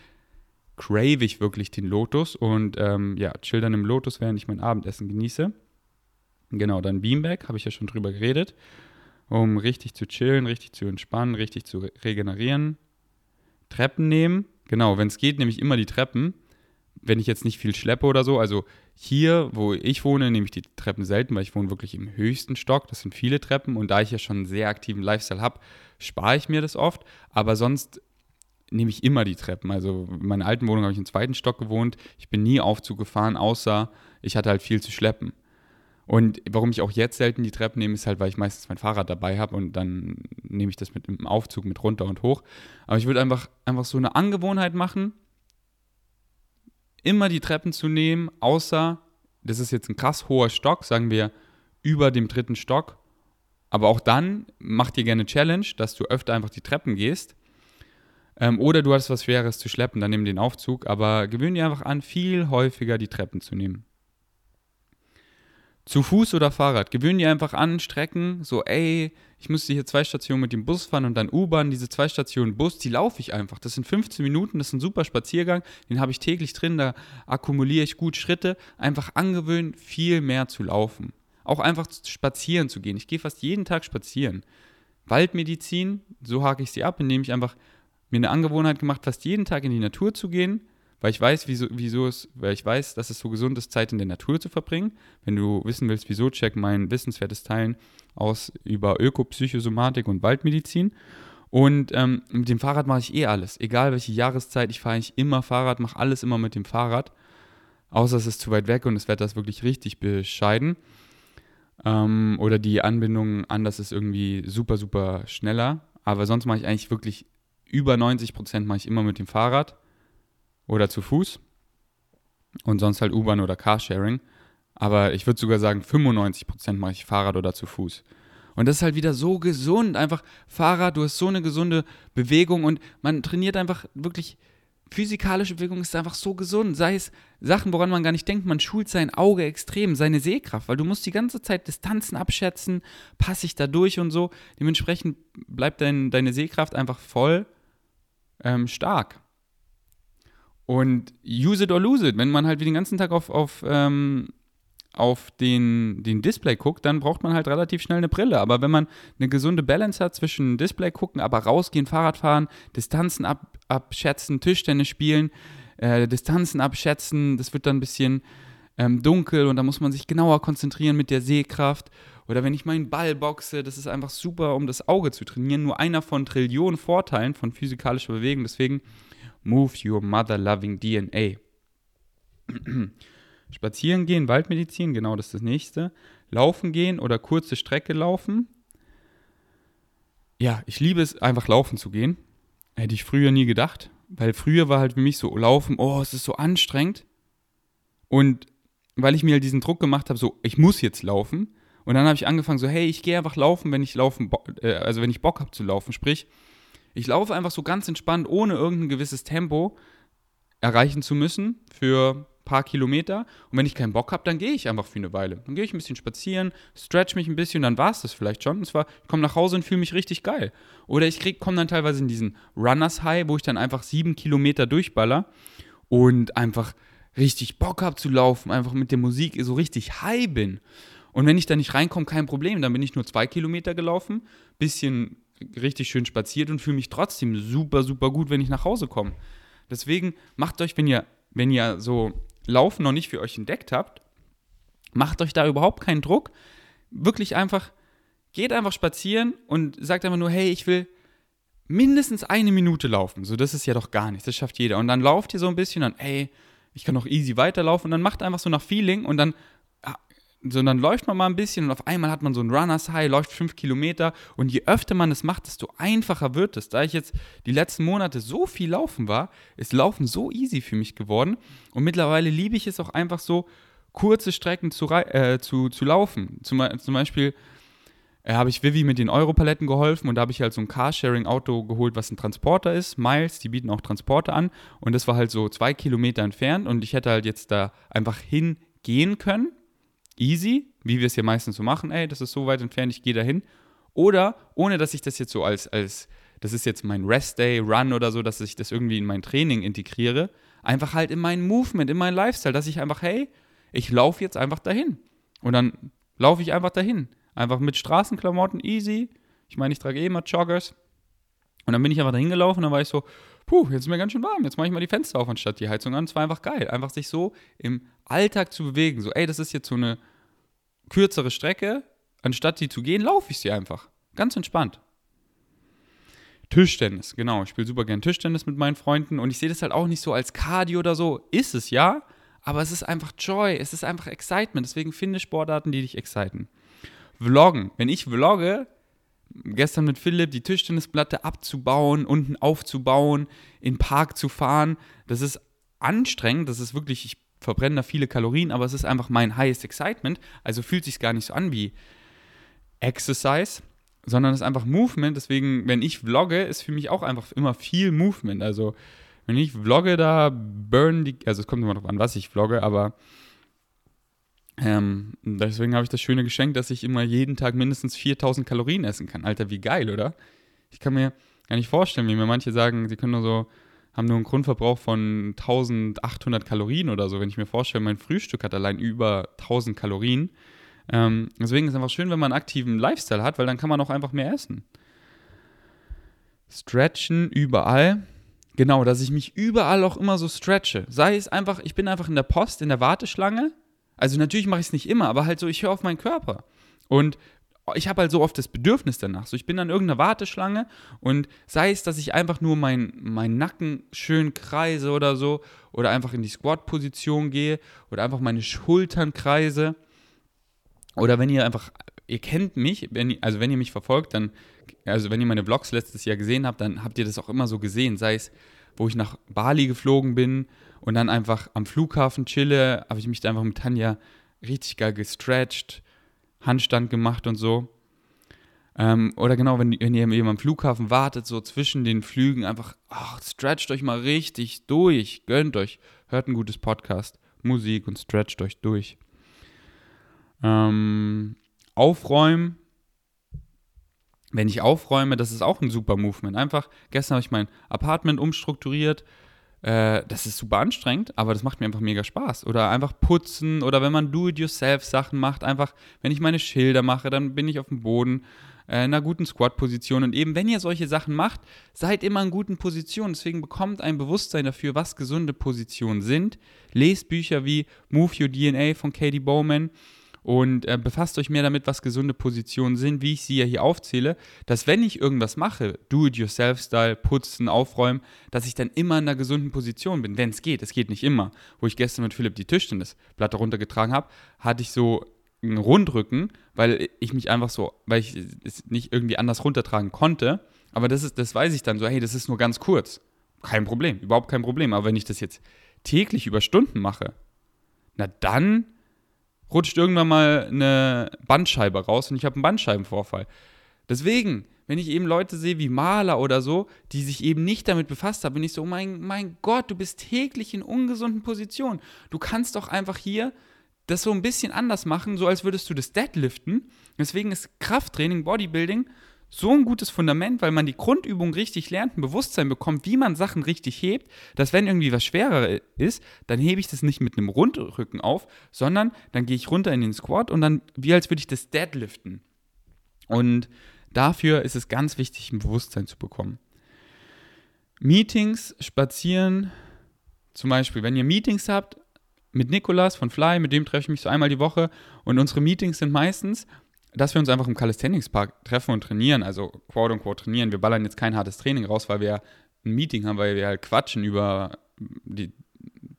Speaker 1: crave ich wirklich den Lotus und ähm, ja, chill dann im Lotus, während ich mein Abendessen genieße. Genau, dann Beanbag, habe ich ja schon drüber geredet, um richtig zu chillen, richtig zu entspannen, richtig zu re regenerieren. Treppen nehmen, genau, wenn es geht, nehme ich immer die Treppen, wenn ich jetzt nicht viel schleppe oder so. Also hier, wo ich wohne, nehme ich die Treppen selten, weil ich wohne wirklich im höchsten Stock. Das sind viele Treppen und da ich ja schon einen sehr aktiven Lifestyle habe, spare ich mir das oft. Aber sonst nehme ich immer die Treppen. Also in meiner alten Wohnung habe ich im zweiten Stock gewohnt. Ich bin nie Aufzug gefahren, außer ich hatte halt viel zu schleppen. Und warum ich auch jetzt selten die Treppen nehme, ist halt, weil ich meistens mein Fahrrad dabei habe und dann nehme ich das mit dem Aufzug mit runter und hoch. Aber ich würde einfach, einfach so eine Angewohnheit machen, immer die Treppen zu nehmen, außer, das ist jetzt ein krass hoher Stock, sagen wir über dem dritten Stock. Aber auch dann mach dir gerne Challenge, dass du öfter einfach die Treppen gehst. Ähm, oder du hast was Schweres zu schleppen, dann nimm den Aufzug. Aber gewöhne dir einfach an, viel häufiger die Treppen zu nehmen. Zu Fuß oder Fahrrad, gewöhnen die einfach an, Strecken, so, ey, ich müsste hier zwei Stationen mit dem Bus fahren und dann U-Bahn, diese zwei Stationen Bus, die laufe ich einfach. Das sind 15 Minuten, das ist ein super Spaziergang, den habe ich täglich drin, da akkumuliere ich gut Schritte. Einfach angewöhnen, viel mehr zu laufen. Auch einfach spazieren zu gehen. Ich gehe fast jeden Tag spazieren. Waldmedizin, so hake ich sie ab, indem ich einfach mir eine Angewohnheit gemacht, fast jeden Tag in die Natur zu gehen, weil ich weiß, wieso, wieso es, weil ich weiß, dass es so gesund ist, Zeit in der Natur zu verbringen. Wenn du wissen willst, wieso, check mein wissenswertes Teilen aus über Ökopsychosomatik und Waldmedizin. Und ähm, mit dem Fahrrad mache ich eh alles. Egal welche Jahreszeit, ich fahre eigentlich immer Fahrrad, mache alles immer mit dem Fahrrad. Außer es ist zu weit weg und das Wetter ist wirklich richtig bescheiden. Ähm, oder die Anbindung anders ist irgendwie super, super schneller. Aber sonst mache ich eigentlich wirklich über 90 Prozent mache ich immer mit dem Fahrrad oder zu Fuß und sonst halt U-Bahn oder Carsharing. Aber ich würde sogar sagen, 95% mache ich Fahrrad oder zu Fuß. Und das ist halt wieder so gesund. Einfach Fahrrad, du hast so eine gesunde Bewegung und man trainiert einfach wirklich. Physikalische Bewegung ist einfach so gesund. Sei es Sachen, woran man gar nicht denkt, man schult sein Auge extrem, seine Sehkraft, weil du musst die ganze Zeit Distanzen abschätzen, passe ich da durch und so. Dementsprechend bleibt dein, deine Sehkraft einfach voll ähm, stark. Und use it or lose it. Wenn man halt wie den ganzen Tag auf, auf, ähm, auf den, den Display guckt, dann braucht man halt relativ schnell eine Brille. Aber wenn man eine gesunde Balance hat zwischen Display gucken, aber rausgehen, Fahrrad fahren, Distanzen ab, abschätzen, Tischtennis spielen, äh, Distanzen abschätzen, das wird dann ein bisschen ähm, dunkel und da muss man sich genauer konzentrieren mit der Sehkraft. Oder wenn ich meinen Ball boxe, das ist einfach super, um das Auge zu trainieren. Nur einer von Trillionen Vorteilen von physikalischer Bewegung. Deswegen Move your mother-loving DNA. [clears throat] Spazieren gehen, Waldmedizin, genau das ist das nächste. Laufen gehen oder kurze Strecke laufen. Ja, ich liebe es, einfach laufen zu gehen. Hätte ich früher nie gedacht. Weil früher war halt für mich so, laufen, oh, es ist so anstrengend. Und weil ich mir halt diesen Druck gemacht habe, so, ich muss jetzt laufen. Und dann habe ich angefangen, so, hey, ich gehe einfach laufen, wenn ich laufen, äh, also wenn ich Bock habe zu laufen. Sprich, ich laufe einfach so ganz entspannt, ohne irgendein gewisses Tempo erreichen zu müssen für ein paar Kilometer. Und wenn ich keinen Bock habe, dann gehe ich einfach für eine Weile. Dann gehe ich ein bisschen spazieren, stretch mich ein bisschen, dann war es das vielleicht schon. Und zwar, ich komme nach Hause und fühle mich richtig geil. Oder ich komme dann teilweise in diesen Runners High, wo ich dann einfach sieben Kilometer durchballer und einfach richtig Bock habe zu laufen, einfach mit der Musik so richtig high bin. Und wenn ich da nicht reinkomme, kein Problem. Dann bin ich nur zwei Kilometer gelaufen, bisschen richtig schön spaziert und fühle mich trotzdem super, super gut, wenn ich nach Hause komme. Deswegen macht euch, wenn ihr, wenn ihr so Laufen noch nicht für euch entdeckt habt, macht euch da überhaupt keinen Druck. Wirklich einfach, geht einfach spazieren und sagt einfach nur, hey, ich will mindestens eine Minute laufen. So, das ist ja doch gar nichts, das schafft jeder. Und dann lauft ihr so ein bisschen und, ey, ich kann noch easy weiterlaufen und dann macht einfach so nach Feeling und dann so, dann läuft man mal ein bisschen und auf einmal hat man so ein Runners High, läuft fünf Kilometer und je öfter man es macht, desto einfacher wird es. Da ich jetzt die letzten Monate so viel laufen war, ist Laufen so easy für mich geworden und mittlerweile liebe ich es auch einfach so, kurze Strecken zu, äh, zu, zu laufen. Zum, zum Beispiel äh, habe ich Vivi mit den Europaletten geholfen und da habe ich halt so ein Carsharing-Auto geholt, was ein Transporter ist. Miles, die bieten auch Transporter an und das war halt so zwei Kilometer entfernt und ich hätte halt jetzt da einfach hingehen können easy, wie wir es hier meistens so machen, ey, das ist so weit entfernt, ich gehe dahin. Oder ohne dass ich das jetzt so als, als, das ist jetzt mein Rest-Day, Run oder so, dass ich das irgendwie in mein Training integriere, einfach halt in mein Movement, in mein Lifestyle, dass ich einfach, hey, ich laufe jetzt einfach dahin. Und dann laufe ich einfach dahin. Einfach mit Straßenklamotten, easy. Ich meine, ich trage eh immer Joggers. Und dann bin ich einfach dahin gelaufen dann war ich so, puh, jetzt ist mir ganz schön warm, jetzt mache ich mal die Fenster auf anstatt die Heizung an. Es war einfach geil, einfach sich so im Alltag zu bewegen. So, ey, das ist jetzt so eine kürzere Strecke, anstatt die zu gehen, laufe ich sie einfach. Ganz entspannt. Tischtennis, genau. Ich spiele super gern Tischtennis mit meinen Freunden und ich sehe das halt auch nicht so als Cardio oder so. Ist es ja, aber es ist einfach Joy, es ist einfach Excitement. Deswegen finde Sportarten, die dich exciten. Vloggen. Wenn ich vlogge, gestern mit Philipp die Tischtennisplatte abzubauen, unten aufzubauen, in den Park zu fahren. Das ist anstrengend, das ist wirklich, ich verbrenne da viele Kalorien, aber es ist einfach mein highest excitement. Also fühlt sich gar nicht so an wie Exercise, sondern es ist einfach Movement. Deswegen, wenn ich vlogge, ist für mich auch einfach immer viel Movement. Also wenn ich vlogge, da burn die, also es kommt immer darauf an, was ich vlogge, aber ähm, deswegen habe ich das schöne Geschenk, dass ich immer jeden Tag mindestens 4000 Kalorien essen kann. Alter, wie geil, oder? Ich kann mir gar nicht vorstellen, wie mir manche sagen, sie können nur so, haben nur einen Grundverbrauch von 1800 Kalorien oder so. Wenn ich mir vorstelle, mein Frühstück hat allein über 1000 Kalorien. Ähm, deswegen ist es einfach schön, wenn man einen aktiven Lifestyle hat, weil dann kann man auch einfach mehr essen. Stretchen überall. Genau, dass ich mich überall auch immer so stretche. Sei es einfach, ich bin einfach in der Post, in der Warteschlange also natürlich mache ich es nicht immer, aber halt so, ich höre auf meinen Körper. Und ich habe halt so oft das Bedürfnis danach. So, ich bin an irgendeiner Warteschlange und sei es, dass ich einfach nur meinen mein Nacken schön kreise oder so, oder einfach in die Squat-Position gehe, oder einfach meine Schultern kreise. Oder wenn ihr einfach, ihr kennt mich, wenn, also wenn ihr mich verfolgt, dann, also wenn ihr meine Vlogs letztes Jahr gesehen habt, dann habt ihr das auch immer so gesehen. Sei es, wo ich nach Bali geflogen bin und dann einfach am Flughafen chille, habe ich mich da einfach mit Tanja richtig geil gestretched, Handstand gemacht und so. Ähm, oder genau, wenn, wenn ihr eben am Flughafen wartet, so zwischen den Flügen, einfach, ach, stretcht euch mal richtig durch, gönnt euch, hört ein gutes Podcast, Musik und stretcht euch durch. Ähm, aufräumen, wenn ich aufräume, das ist auch ein super Movement. Einfach, gestern habe ich mein Apartment umstrukturiert, äh, das ist super anstrengend, aber das macht mir einfach mega Spaß. Oder einfach putzen oder wenn man Do-it-yourself-Sachen macht, einfach, wenn ich meine Schilder mache, dann bin ich auf dem Boden äh, in einer guten Squat-Position. Und eben, wenn ihr solche Sachen macht, seid immer in guten Positionen. Deswegen bekommt ein Bewusstsein dafür, was gesunde Positionen sind. Lest Bücher wie Move Your DNA von Katie Bowman und äh, befasst euch mehr damit, was gesunde Positionen sind, wie ich sie ja hier aufzähle, dass wenn ich irgendwas mache, Do-it-yourself-Style, putzen, aufräumen, dass ich dann immer in einer gesunden Position bin, wenn es geht. Es geht nicht immer. Wo ich gestern mit Philipp die Tischtennisplatte runtergetragen habe, hatte ich so einen Rundrücken, weil ich mich einfach so, weil ich es nicht irgendwie anders runtertragen konnte. Aber das ist, das weiß ich dann so, hey, das ist nur ganz kurz. Kein Problem, überhaupt kein Problem. Aber wenn ich das jetzt täglich über Stunden mache, na dann rutscht irgendwann mal eine Bandscheibe raus und ich habe einen Bandscheibenvorfall. Deswegen, wenn ich eben Leute sehe wie Maler oder so, die sich eben nicht damit befasst haben, bin ich so, oh mein, mein Gott, du bist täglich in ungesunden Positionen. Du kannst doch einfach hier das so ein bisschen anders machen, so als würdest du das Deadliften. Deswegen ist Krafttraining, Bodybuilding so ein gutes Fundament, weil man die Grundübung richtig lernt, ein Bewusstsein bekommt, wie man Sachen richtig hebt, dass wenn irgendwie was schwerer ist, dann hebe ich das nicht mit einem Rundrücken auf, sondern dann gehe ich runter in den Squat und dann, wie als würde ich das Deadliften. Und dafür ist es ganz wichtig, ein Bewusstsein zu bekommen. Meetings, Spazieren, zum Beispiel, wenn ihr Meetings habt mit Nikolas von Fly, mit dem treffe ich mich so einmal die Woche und unsere Meetings sind meistens, dass wir uns einfach im Calisthenics Park treffen und trainieren, also quote unquote trainieren. Wir ballern jetzt kein hartes Training raus, weil wir ein Meeting haben, weil wir halt quatschen über die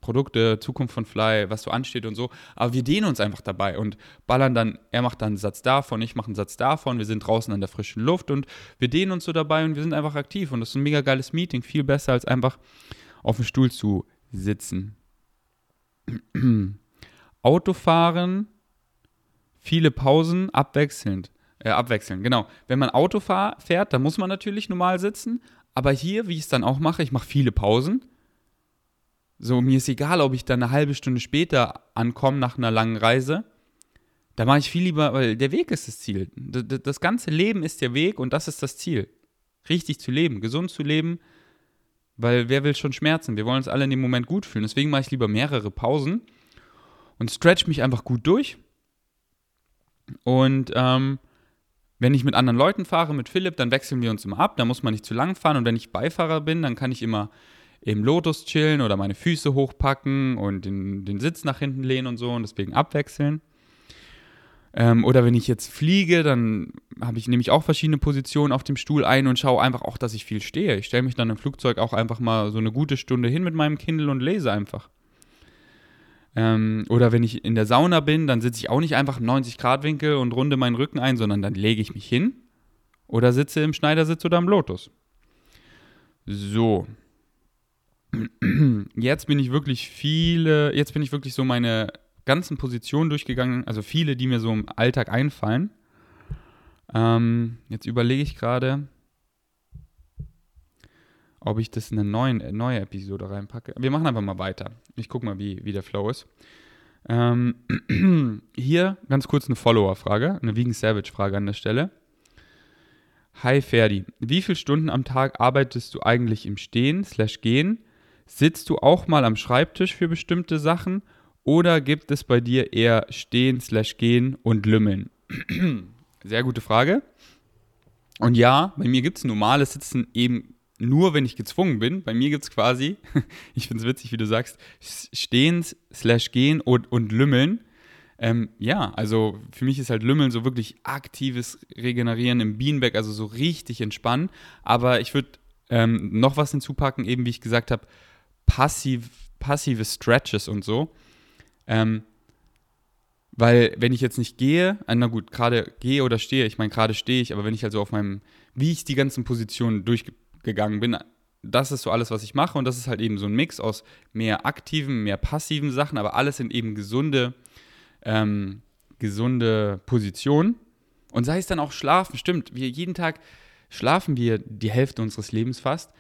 Speaker 1: Produkte, Zukunft von Fly, was so ansteht und so. Aber wir dehnen uns einfach dabei und ballern dann, er macht dann einen Satz davon, ich mache einen Satz davon, wir sind draußen an der frischen Luft und wir dehnen uns so dabei und wir sind einfach aktiv. Und das ist ein mega geiles Meeting, viel besser als einfach auf dem Stuhl zu sitzen. [clears throat] Autofahren, viele Pausen, abwechselnd. Äh, abwechseln, genau. Wenn man Auto fahr, fährt, dann muss man natürlich normal sitzen. Aber hier, wie ich es dann auch mache, ich mache viele Pausen. So, mir ist egal, ob ich dann eine halbe Stunde später ankomme nach einer langen Reise. Da mache ich viel lieber, weil der Weg ist das Ziel. Das, ganze Leben ist der Weg und das ist das Ziel. Richtig zu leben, gesund zu leben, weil wer will schon Schmerzen? Wir wollen uns alle in dem Moment gut fühlen. Deswegen mache ich lieber mehrere Pausen und stretch mich einfach gut durch. Und ähm, wenn ich mit anderen Leuten fahre, mit Philipp, dann wechseln wir uns immer ab. Da muss man nicht zu lang fahren. Und wenn ich Beifahrer bin, dann kann ich immer im Lotus chillen oder meine Füße hochpacken und den, den Sitz nach hinten lehnen und so und deswegen abwechseln. Ähm, oder wenn ich jetzt fliege, dann habe ich nämlich auch verschiedene Positionen auf dem Stuhl ein und schaue einfach auch, dass ich viel stehe. Ich stelle mich dann im Flugzeug auch einfach mal so eine gute Stunde hin mit meinem Kindle und lese einfach. Ähm, oder wenn ich in der Sauna bin, dann sitze ich auch nicht einfach im 90-Grad-Winkel und runde meinen Rücken ein, sondern dann lege ich mich hin oder sitze im Schneidersitz oder im Lotus. So. Jetzt bin ich wirklich viele, jetzt bin ich wirklich so meine ganzen Positionen durchgegangen, also viele, die mir so im Alltag einfallen. Ähm, jetzt überlege ich gerade, ob ich das in eine neuen, äh, neue Episode reinpacke. Wir machen einfach mal weiter. Ich gucke mal, wie, wie der Flow ist. Ähm, [clears throat] hier ganz kurz eine Follower-Frage, eine Vegan Savage-Frage an der Stelle. Hi Ferdi, wie viele Stunden am Tag arbeitest du eigentlich im Stehen slash Gehen? Sitzt du auch mal am Schreibtisch für bestimmte Sachen oder gibt es bei dir eher Stehen slash Gehen und Lümmeln? [clears throat] Sehr gute Frage. Und ja, bei mir gibt es normales Sitzen eben nur, wenn ich gezwungen bin. Bei mir gibt es quasi, [laughs] ich finde es witzig, wie du sagst, stehen slash gehen und, und lümmeln. Ähm, ja, also für mich ist halt Lümmeln so wirklich aktives Regenerieren im Beanbag, also so richtig entspannen. Aber ich würde ähm, noch was hinzupacken, eben wie ich gesagt habe, passiv, passive Stretches und so. Ähm, weil wenn ich jetzt nicht gehe, äh, na gut, gerade gehe oder stehe, ich meine gerade stehe ich, aber wenn ich also auf meinem, wie ich die ganzen Positionen durchge gegangen bin, das ist so alles, was ich mache. Und das ist halt eben so ein Mix aus mehr aktiven, mehr passiven Sachen, aber alles sind eben gesunde, ähm, gesunde Positionen. Und sei es dann auch Schlafen, stimmt, wir jeden Tag schlafen wir die Hälfte unseres Lebens fast.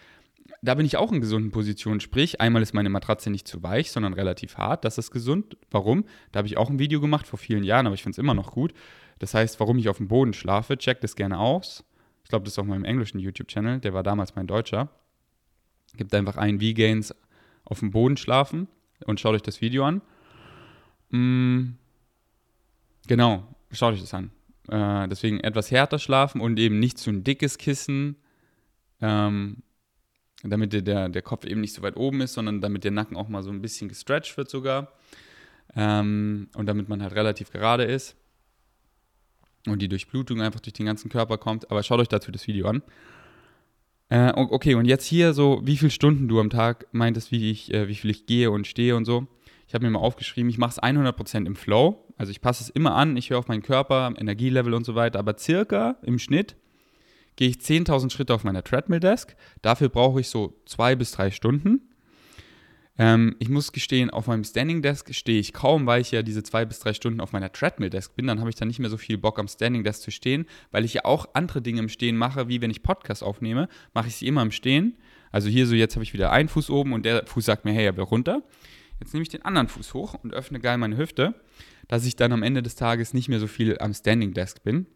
Speaker 1: Da bin ich auch in gesunden Positionen. Sprich, einmal ist meine Matratze nicht zu weich, sondern relativ hart. Das ist gesund. Warum? Da habe ich auch ein Video gemacht vor vielen Jahren, aber ich finde es immer noch gut. Das heißt, warum ich auf dem Boden schlafe, checkt es gerne aus. Ich glaube, das ist auch meinem englischen YouTube-Channel, der war damals mein deutscher. Gebt einfach ein V-Gains auf dem Boden schlafen und schaut euch das Video an. Mm, genau, schaut euch das an. Äh, deswegen etwas härter schlafen und eben nicht zu ein dickes Kissen, ähm, damit der, der Kopf eben nicht so weit oben ist, sondern damit der Nacken auch mal so ein bisschen gestretched wird sogar. Ähm, und damit man halt relativ gerade ist und die Durchblutung einfach durch den ganzen Körper kommt. Aber schaut euch dazu das Video an. Äh, okay, und jetzt hier so, wie viele Stunden du am Tag meintest, wie, ich, äh, wie viel ich gehe und stehe und so. Ich habe mir mal aufgeschrieben, ich mache es 100% im Flow. Also ich passe es immer an, ich höre auf meinen Körper, Energielevel und so weiter. Aber circa im Schnitt gehe ich 10.000 Schritte auf meiner Treadmill-Desk. Dafür brauche ich so zwei bis drei Stunden. Ähm, ich muss gestehen, auf meinem Standing Desk stehe ich kaum, weil ich ja diese zwei bis drei Stunden auf meiner Treadmill Desk bin. Dann habe ich dann nicht mehr so viel Bock am Standing Desk zu stehen, weil ich ja auch andere Dinge im Stehen mache, wie wenn ich Podcast aufnehme, mache ich sie immer im Stehen. Also hier so, jetzt habe ich wieder einen Fuß oben und der Fuß sagt mir, hey, er will runter. Jetzt nehme ich den anderen Fuß hoch und öffne geil meine Hüfte, dass ich dann am Ende des Tages nicht mehr so viel am Standing Desk bin.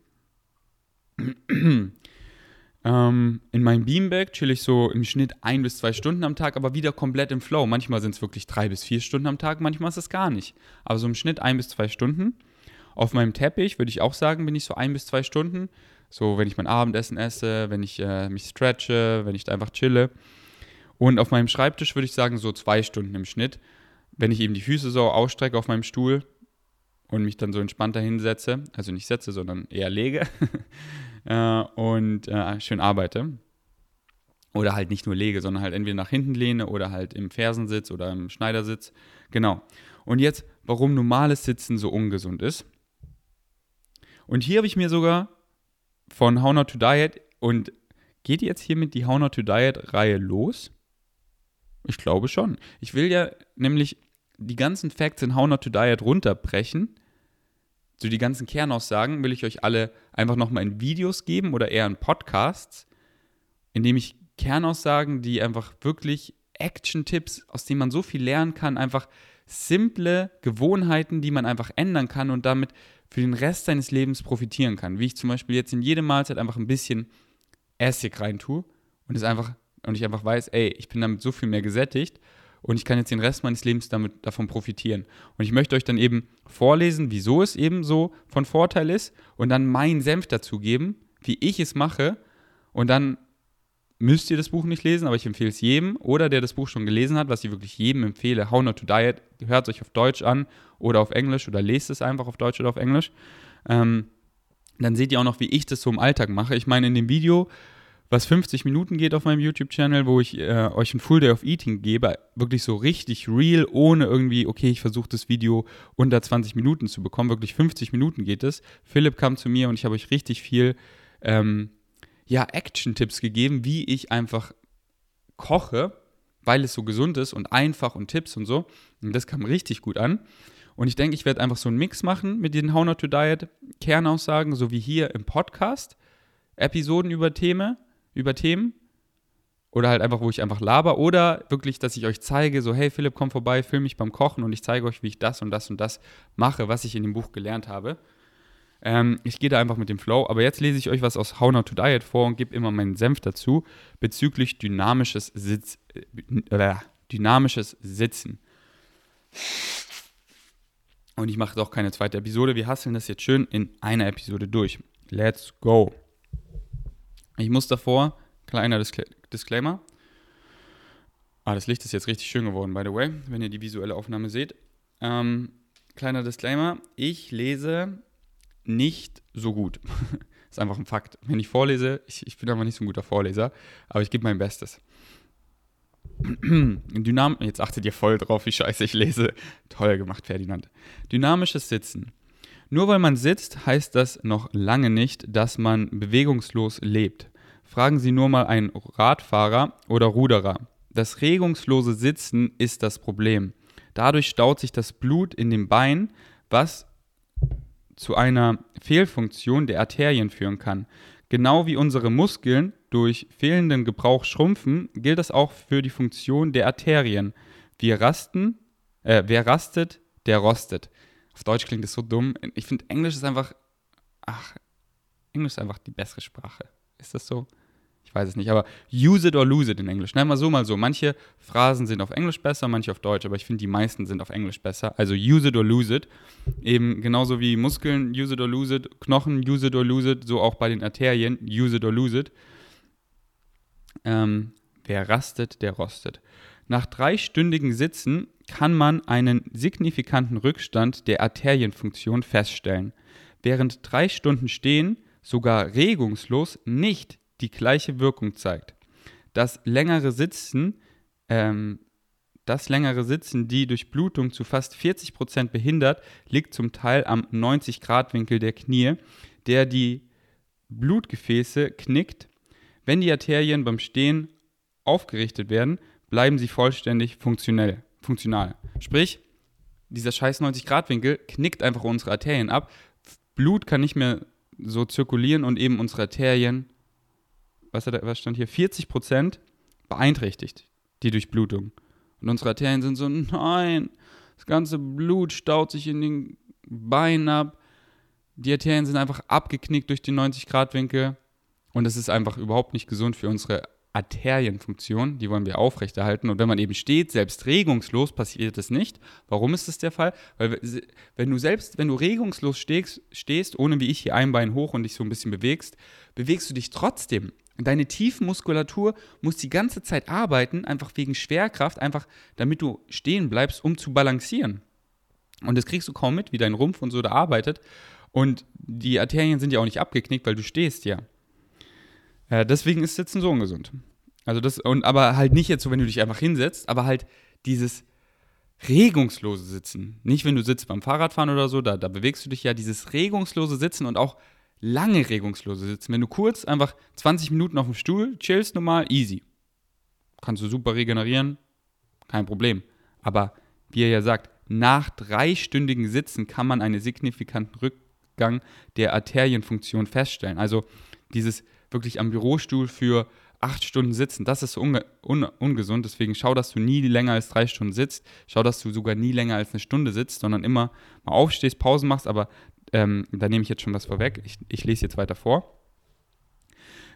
Speaker 1: Ähm, in meinem Beanbag chill ich so im Schnitt ein bis zwei Stunden am Tag, aber wieder komplett im Flow. Manchmal sind es wirklich drei bis vier Stunden am Tag, manchmal ist es gar nicht. Aber so im Schnitt ein bis zwei Stunden. Auf meinem Teppich würde ich auch sagen, bin ich so ein bis zwei Stunden. So, wenn ich mein Abendessen esse, wenn ich äh, mich stretche, wenn ich einfach chille. Und auf meinem Schreibtisch würde ich sagen, so zwei Stunden im Schnitt. Wenn ich eben die Füße so ausstrecke auf meinem Stuhl und mich dann so entspannt dahinsetze, also nicht setze, sondern eher lege, [laughs] äh, und äh, schön arbeite. Oder halt nicht nur lege, sondern halt entweder nach hinten lehne oder halt im Fersensitz oder im Schneidersitz. Genau. Und jetzt, warum normales Sitzen so ungesund ist. Und hier habe ich mir sogar von How Not to Diet und geht jetzt hiermit die How Not to Diet Reihe los? Ich glaube schon. Ich will ja nämlich die ganzen Facts in How Not to Diet runterbrechen. So die ganzen Kernaussagen will ich euch alle einfach nochmal in Videos geben oder eher in Podcasts, indem ich Kernaussagen, die einfach wirklich Action-Tipps, aus denen man so viel lernen kann, einfach simple Gewohnheiten, die man einfach ändern kann und damit für den Rest seines Lebens profitieren kann. Wie ich zum Beispiel jetzt in jede Mahlzeit einfach ein bisschen Essig rein tue und es einfach und ich einfach weiß, ey, ich bin damit so viel mehr gesättigt und ich kann jetzt den Rest meines Lebens damit davon profitieren. Und ich möchte euch dann eben vorlesen, wieso es eben so von Vorteil ist und dann meinen Senf dazugeben, wie ich es mache und dann müsst ihr das Buch nicht lesen, aber ich empfehle es jedem oder der das Buch schon gelesen hat, was ich wirklich jedem empfehle. How Not to Diet, hört es euch auf Deutsch an oder auf Englisch oder lest es einfach auf Deutsch oder auf Englisch. Ähm, dann seht ihr auch noch, wie ich das so im Alltag mache. Ich meine, in dem Video, was 50 Minuten geht auf meinem YouTube-Channel, wo ich äh, euch ein Full Day of Eating gebe, wirklich so richtig real, ohne irgendwie, okay, ich versuche das Video unter 20 Minuten zu bekommen. Wirklich 50 Minuten geht es. Philipp kam zu mir und ich habe euch richtig viel ähm, ja, Action-Tipps gegeben, wie ich einfach koche, weil es so gesund ist und einfach und Tipps und so. Und das kam richtig gut an. Und ich denke, ich werde einfach so einen Mix machen mit den How Not to Diet Kernaussagen, so wie hier im Podcast. Episoden über Themen, über Themen. Oder halt einfach, wo ich einfach laber. Oder wirklich, dass ich euch zeige, so, hey Philipp, komm vorbei, film mich beim Kochen und ich zeige euch, wie ich das und das und das mache, was ich in dem Buch gelernt habe. Ähm, ich gehe da einfach mit dem Flow. Aber jetzt lese ich euch was aus How Not to Diet vor und gebe immer meinen Senf dazu bezüglich dynamisches, Sitz, äh, dynamisches Sitzen. Und ich mache doch keine zweite Episode. Wir hasseln das jetzt schön in einer Episode durch. Let's go. Ich muss davor, kleiner Discla Disclaimer. Ah, das Licht ist jetzt richtig schön geworden, by the way, wenn ihr die visuelle Aufnahme seht. Ähm, kleiner Disclaimer. Ich lese nicht so gut. [laughs] ist einfach ein Fakt. Wenn ich vorlese, ich, ich bin einfach nicht so ein guter Vorleser, aber ich gebe mein Bestes. [clears throat] Dynam Jetzt achtet ihr voll drauf, wie scheiße ich lese. Toll gemacht, Ferdinand. Dynamisches Sitzen. Nur weil man sitzt, heißt das noch lange nicht, dass man bewegungslos lebt. Fragen Sie nur mal einen Radfahrer oder Ruderer. Das regungslose Sitzen ist das Problem. Dadurch staut sich das Blut in den Beinen, was zu einer Fehlfunktion der Arterien führen kann. Genau wie unsere Muskeln durch fehlenden Gebrauch schrumpfen, gilt das auch für die Funktion der Arterien. Wir rasten, äh, wer rastet, der rostet. Auf Deutsch klingt das so dumm. Ich finde, Englisch ist einfach, ach, Englisch ist einfach die bessere Sprache. Ist das so? Ich weiß es nicht, aber use it or lose it in Englisch. Nein, mal so, mal so. Manche Phrasen sind auf Englisch besser, manche auf Deutsch, aber ich finde, die meisten sind auf Englisch besser. Also use it or lose it. Eben genauso wie Muskeln, use it or lose it, Knochen, use it or lose it, so auch bei den Arterien, use it or lose it. Ähm, wer rastet, der rostet. Nach dreistündigen Sitzen kann man einen signifikanten Rückstand der Arterienfunktion feststellen, während drei Stunden Stehen sogar regungslos nicht die gleiche Wirkung zeigt. Das längere Sitzen, ähm, das längere Sitzen, die Durchblutung zu fast 40 Prozent behindert, liegt zum Teil am 90-Grad-Winkel der Knie, der die Blutgefäße knickt. Wenn die Arterien beim Stehen aufgerichtet werden, bleiben sie vollständig funktionell, funktional. Sprich, dieser scheiß 90-Grad-Winkel knickt einfach unsere Arterien ab. Blut kann nicht mehr so zirkulieren und eben unsere Arterien was, hat, was stand hier, 40 Prozent beeinträchtigt, die Durchblutung. Und unsere Arterien sind so, nein, das ganze Blut staut sich in den Beinen ab. Die Arterien sind einfach abgeknickt durch den 90-Grad-Winkel. Und das ist einfach überhaupt nicht gesund für unsere Arterienfunktion. Die wollen wir aufrechterhalten. Und wenn man eben steht, selbst regungslos, passiert das nicht. Warum ist das der Fall? Weil wenn du selbst, wenn du regungslos stehst, stehst, ohne wie ich hier ein Bein hoch und dich so ein bisschen bewegst, bewegst du dich trotzdem. Deine Tiefenmuskulatur muss die ganze Zeit arbeiten, einfach wegen Schwerkraft, einfach damit du stehen bleibst, um zu balancieren. Und das kriegst du kaum mit, wie dein Rumpf und so da arbeitet. Und die Arterien sind ja auch nicht abgeknickt, weil du stehst ja. Äh, deswegen ist Sitzen so ungesund. Also das, und aber halt nicht jetzt so, wenn du dich einfach hinsetzt, aber halt dieses regungslose Sitzen. Nicht, wenn du sitzt beim Fahrradfahren oder so, da, da bewegst du dich ja, dieses regungslose Sitzen und auch lange regungslose Sitzen. Wenn du kurz einfach 20 Minuten auf dem Stuhl chillst, normal, easy. Kannst du super regenerieren, kein Problem. Aber wie er ja sagt, nach dreistündigen Sitzen kann man einen signifikanten Rückgang der Arterienfunktion feststellen. Also dieses wirklich am Bürostuhl für acht Stunden sitzen, das ist unge un ungesund. Deswegen schau, dass du nie länger als drei Stunden sitzt. Schau, dass du sogar nie länger als eine Stunde sitzt, sondern immer mal aufstehst, Pausen machst. Aber ähm, da nehme ich jetzt schon was vorweg. Ich, ich lese jetzt weiter vor.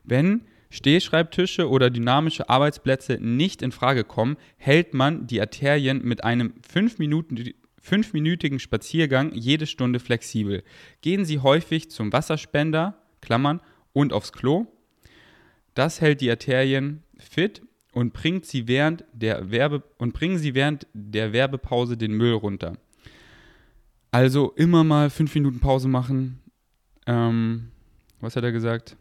Speaker 1: Wenn Stehschreibtische oder dynamische Arbeitsplätze nicht in Frage kommen, hält man die Arterien mit einem 5 Minuten fünfminütigen Spaziergang jede Stunde flexibel. Gehen Sie häufig zum Wasserspender, Klammern, und aufs Klo. Das hält die Arterien fit und bringt sie während der Werbe und bringen sie während der Werbepause den Müll runter. Also immer mal fünf Minuten Pause machen. Ähm, was hat er gesagt?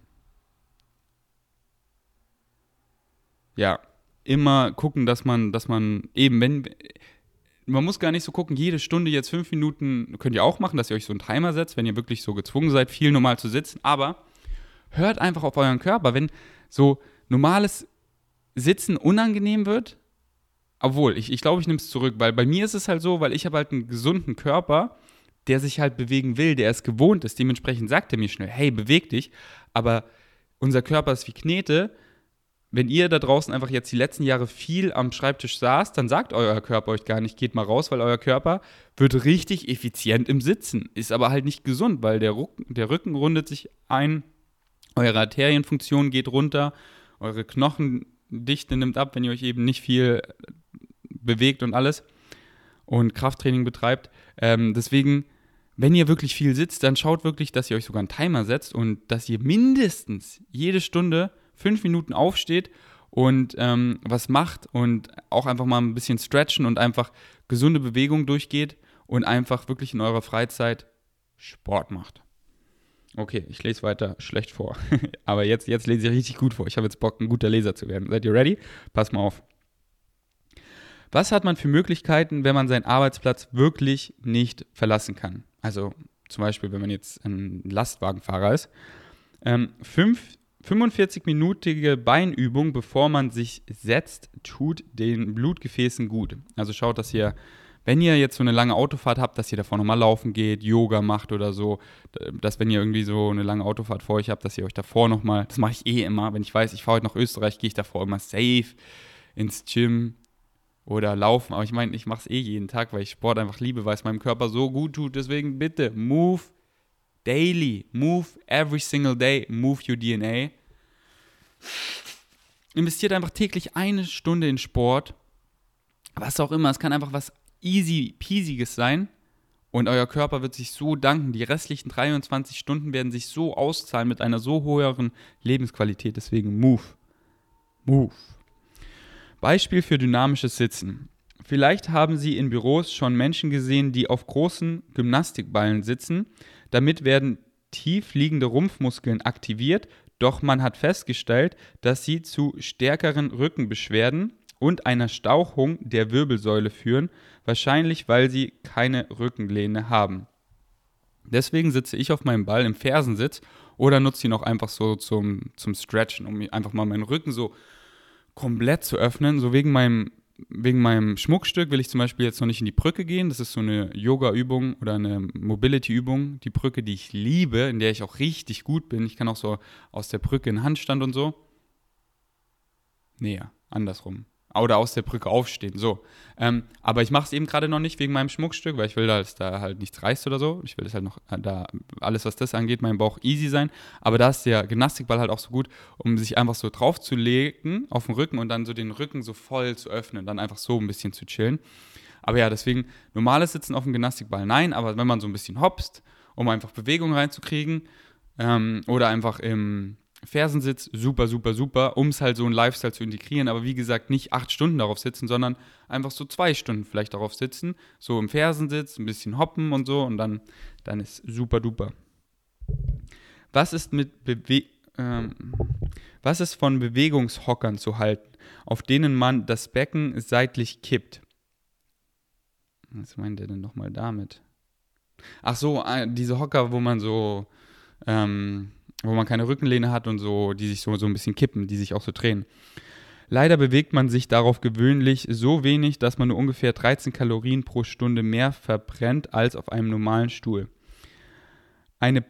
Speaker 1: Ja, immer gucken, dass man, dass man eben, wenn man muss gar nicht so gucken, jede Stunde jetzt fünf Minuten könnt ihr auch machen, dass ihr euch so einen Timer setzt, wenn ihr wirklich so gezwungen seid, viel normal zu sitzen. Aber hört einfach auf euren Körper. Wenn so normales Sitzen unangenehm wird, obwohl, ich, ich glaube, ich nehme es zurück, weil bei mir ist es halt so, weil ich habe halt einen gesunden Körper, der sich halt bewegen will, der es gewohnt ist. Dementsprechend sagt er mir schnell, hey, beweg dich. Aber unser Körper ist wie Knete. Wenn ihr da draußen einfach jetzt die letzten Jahre viel am Schreibtisch saßt, dann sagt euer Körper euch gar nicht, geht mal raus, weil euer Körper wird richtig effizient im Sitzen. Ist aber halt nicht gesund, weil der, Rücken, der Rücken rundet sich ein, eure Arterienfunktion geht runter, eure Knochendichte nimmt ab, wenn ihr euch eben nicht viel bewegt und alles und Krafttraining betreibt. Ähm, deswegen, wenn ihr wirklich viel sitzt, dann schaut wirklich, dass ihr euch sogar einen Timer setzt und dass ihr mindestens jede Stunde fünf Minuten aufsteht und ähm, was macht und auch einfach mal ein bisschen stretchen und einfach gesunde Bewegung durchgeht und einfach wirklich in eurer Freizeit Sport macht. Okay, ich lese weiter schlecht vor. [laughs] Aber jetzt, jetzt lese ich richtig gut vor. Ich habe jetzt Bock, ein guter Leser zu werden. Seid ihr ready? Pass mal auf. Was hat man für Möglichkeiten, wenn man seinen Arbeitsplatz wirklich nicht verlassen kann? Also zum Beispiel, wenn man jetzt ein Lastwagenfahrer ist. Ähm, 45-minütige Beinübung, bevor man sich setzt, tut den Blutgefäßen gut. Also schaut, dass ihr wenn ihr jetzt so eine lange Autofahrt habt, dass ihr davor nochmal laufen geht, Yoga macht oder so, dass wenn ihr irgendwie so eine lange Autofahrt vor euch habt, dass ihr euch davor nochmal, das mache ich eh immer, wenn ich weiß, ich fahre heute nach Österreich, gehe ich davor immer safe ins Gym oder laufen. Aber ich meine, ich mache es eh jeden Tag, weil ich Sport einfach liebe, weil es meinem Körper so gut tut. Deswegen bitte, move daily, move every single day, move your DNA. Investiert einfach täglich eine Stunde in Sport. Was auch immer, es kann einfach was easy peasiges sein und euer Körper wird sich so danken. Die restlichen 23 Stunden werden sich so auszahlen mit einer so hohen Lebensqualität. Deswegen move. Move. Beispiel für dynamisches Sitzen. Vielleicht haben Sie in Büros schon Menschen gesehen, die auf großen Gymnastikballen sitzen. Damit werden tief liegende Rumpfmuskeln aktiviert, doch man hat festgestellt, dass sie zu stärkeren Rückenbeschwerden und einer Stauchung der Wirbelsäule führen, wahrscheinlich weil sie keine Rückenlehne haben. Deswegen sitze ich auf meinem Ball im Fersensitz oder nutze ihn auch einfach so zum, zum Stretchen, um einfach mal meinen Rücken so komplett zu öffnen. So wegen meinem, wegen meinem Schmuckstück will ich zum Beispiel jetzt noch nicht in die Brücke gehen. Das ist so eine Yoga-Übung oder eine Mobility-Übung. Die Brücke, die ich liebe, in der ich auch richtig gut bin. Ich kann auch so aus der Brücke in Handstand und so. Näher, andersrum oder aus der Brücke aufstehen. So. Ähm, aber ich mache es eben gerade noch nicht wegen meinem Schmuckstück, weil ich will, dass da halt nichts reißt oder so. Ich will das halt noch, äh, da alles, was das angeht, mein Bauch easy sein. Aber da ist der Gymnastikball halt auch so gut, um sich einfach so drauf zu legen auf den Rücken und dann so den Rücken so voll zu öffnen, dann einfach so ein bisschen zu chillen. Aber ja, deswegen normales Sitzen auf dem Gymnastikball nein, aber wenn man so ein bisschen hopst, um einfach Bewegung reinzukriegen ähm, oder einfach im Fersensitz, super, super, super, um es halt so ein Lifestyle zu integrieren. Aber wie gesagt, nicht acht Stunden darauf sitzen, sondern einfach so zwei Stunden vielleicht darauf sitzen. So im Fersensitz, ein bisschen hoppen und so und dann, dann ist super duper. Was ist mit Bewe ähm, Was ist von Bewegungshockern zu halten, auf denen man das Becken seitlich kippt? Was meint er denn nochmal damit? Ach so, äh, diese Hocker, wo man so, ähm, wo man keine Rückenlehne hat und so, die sich so, so ein bisschen kippen, die sich auch so drehen. Leider bewegt man sich darauf gewöhnlich so wenig, dass man nur ungefähr 13 Kalorien pro Stunde mehr verbrennt als auf einem normalen Stuhl. Eine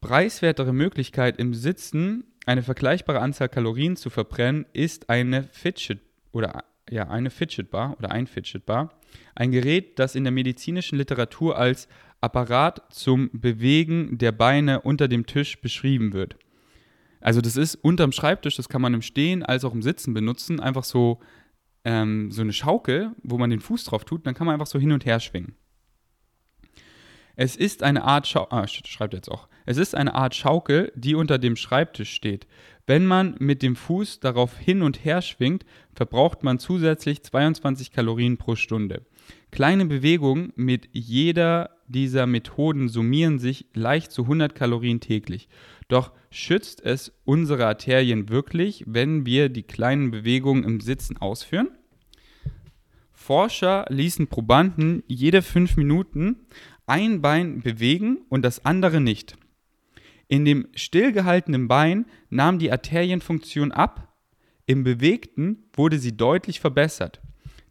Speaker 1: preiswertere Möglichkeit im Sitzen eine vergleichbare Anzahl Kalorien zu verbrennen ist eine Fidget oder ja, eine Fidget Bar oder ein Fidget Bar, ein Gerät, das in der medizinischen Literatur als Apparat zum Bewegen der Beine unter dem Tisch beschrieben wird. Also das ist unterm Schreibtisch, das kann man im Stehen als auch im Sitzen benutzen, einfach so, ähm, so eine Schaukel, wo man den Fuß drauf tut, dann kann man einfach so hin und her schwingen. Es ist eine Art Schau ah, schreibt jetzt auch. Es ist eine Art Schaukel, die unter dem Schreibtisch steht. Wenn man mit dem Fuß darauf hin und her schwingt, verbraucht man zusätzlich 22 Kalorien pro Stunde. Kleine Bewegungen mit jeder dieser Methoden summieren sich leicht zu 100 Kalorien täglich. Doch schützt es unsere Arterien wirklich, wenn wir die kleinen Bewegungen im Sitzen ausführen? Forscher ließen Probanden jede fünf Minuten ein Bein bewegen und das andere nicht. In dem stillgehaltenen Bein nahm die Arterienfunktion ab, im bewegten wurde sie deutlich verbessert.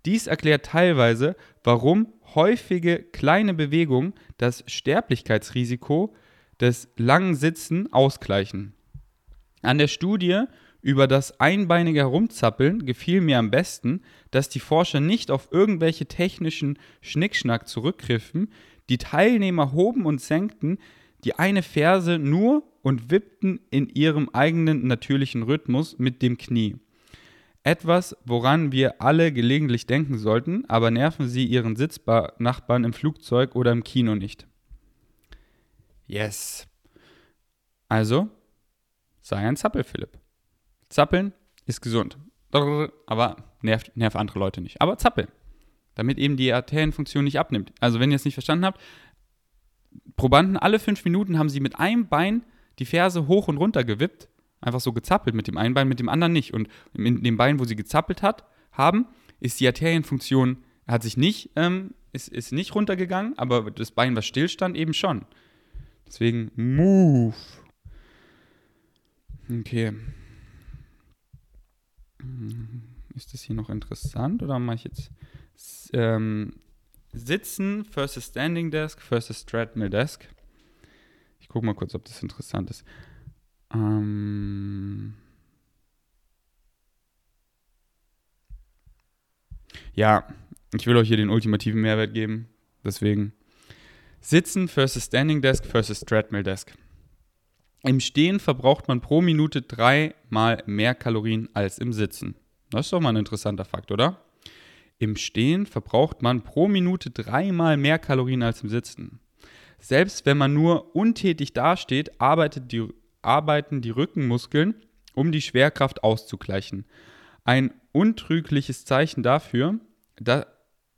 Speaker 1: Dies erklärt teilweise, warum häufige kleine Bewegungen das Sterblichkeitsrisiko des langen Sitzen ausgleichen. An der Studie über das einbeinige Herumzappeln gefiel mir am besten, dass die Forscher nicht auf irgendwelche technischen Schnickschnack zurückgriffen, die Teilnehmer hoben und senkten die eine Ferse nur und wippten in ihrem eigenen natürlichen Rhythmus mit dem Knie. Etwas, woran wir alle gelegentlich denken sollten, aber nerven Sie Ihren Sitznachbarn im Flugzeug oder im Kino nicht. Yes. Also, sei ein Zappel, Philipp. Zappeln ist gesund. Aber nervt, nervt andere Leute nicht. Aber zappeln. Damit eben die Arterienfunktion nicht abnimmt. Also, wenn ihr es nicht verstanden habt, Probanden alle fünf Minuten haben sie mit einem Bein die Ferse hoch und runter gewippt einfach so gezappelt mit dem einen Bein, mit dem anderen nicht. Und in dem Bein, wo sie gezappelt hat, haben, ist die Arterienfunktion, hat sich nicht, ähm, ist, ist nicht runtergegangen, aber das Bein, was stillstand, eben schon. Deswegen Move. Okay. Ist das hier noch interessant oder mache ich jetzt ähm, Sitzen versus Standing Desk versus Treadmill Desk? Ich gucke mal kurz, ob das interessant ist. Ähm ja, ich will euch hier den ultimativen Mehrwert geben. Deswegen Sitzen versus Standing Desk versus Treadmill Desk. Im Stehen verbraucht man pro Minute dreimal mehr Kalorien als im Sitzen. Das ist doch mal ein interessanter Fakt, oder? Im Stehen verbraucht man pro Minute dreimal mehr Kalorien als im Sitzen. Selbst wenn man nur untätig dasteht, arbeitet die arbeiten die Rückenmuskeln, um die Schwerkraft auszugleichen. Ein untrügliches Zeichen dafür, da,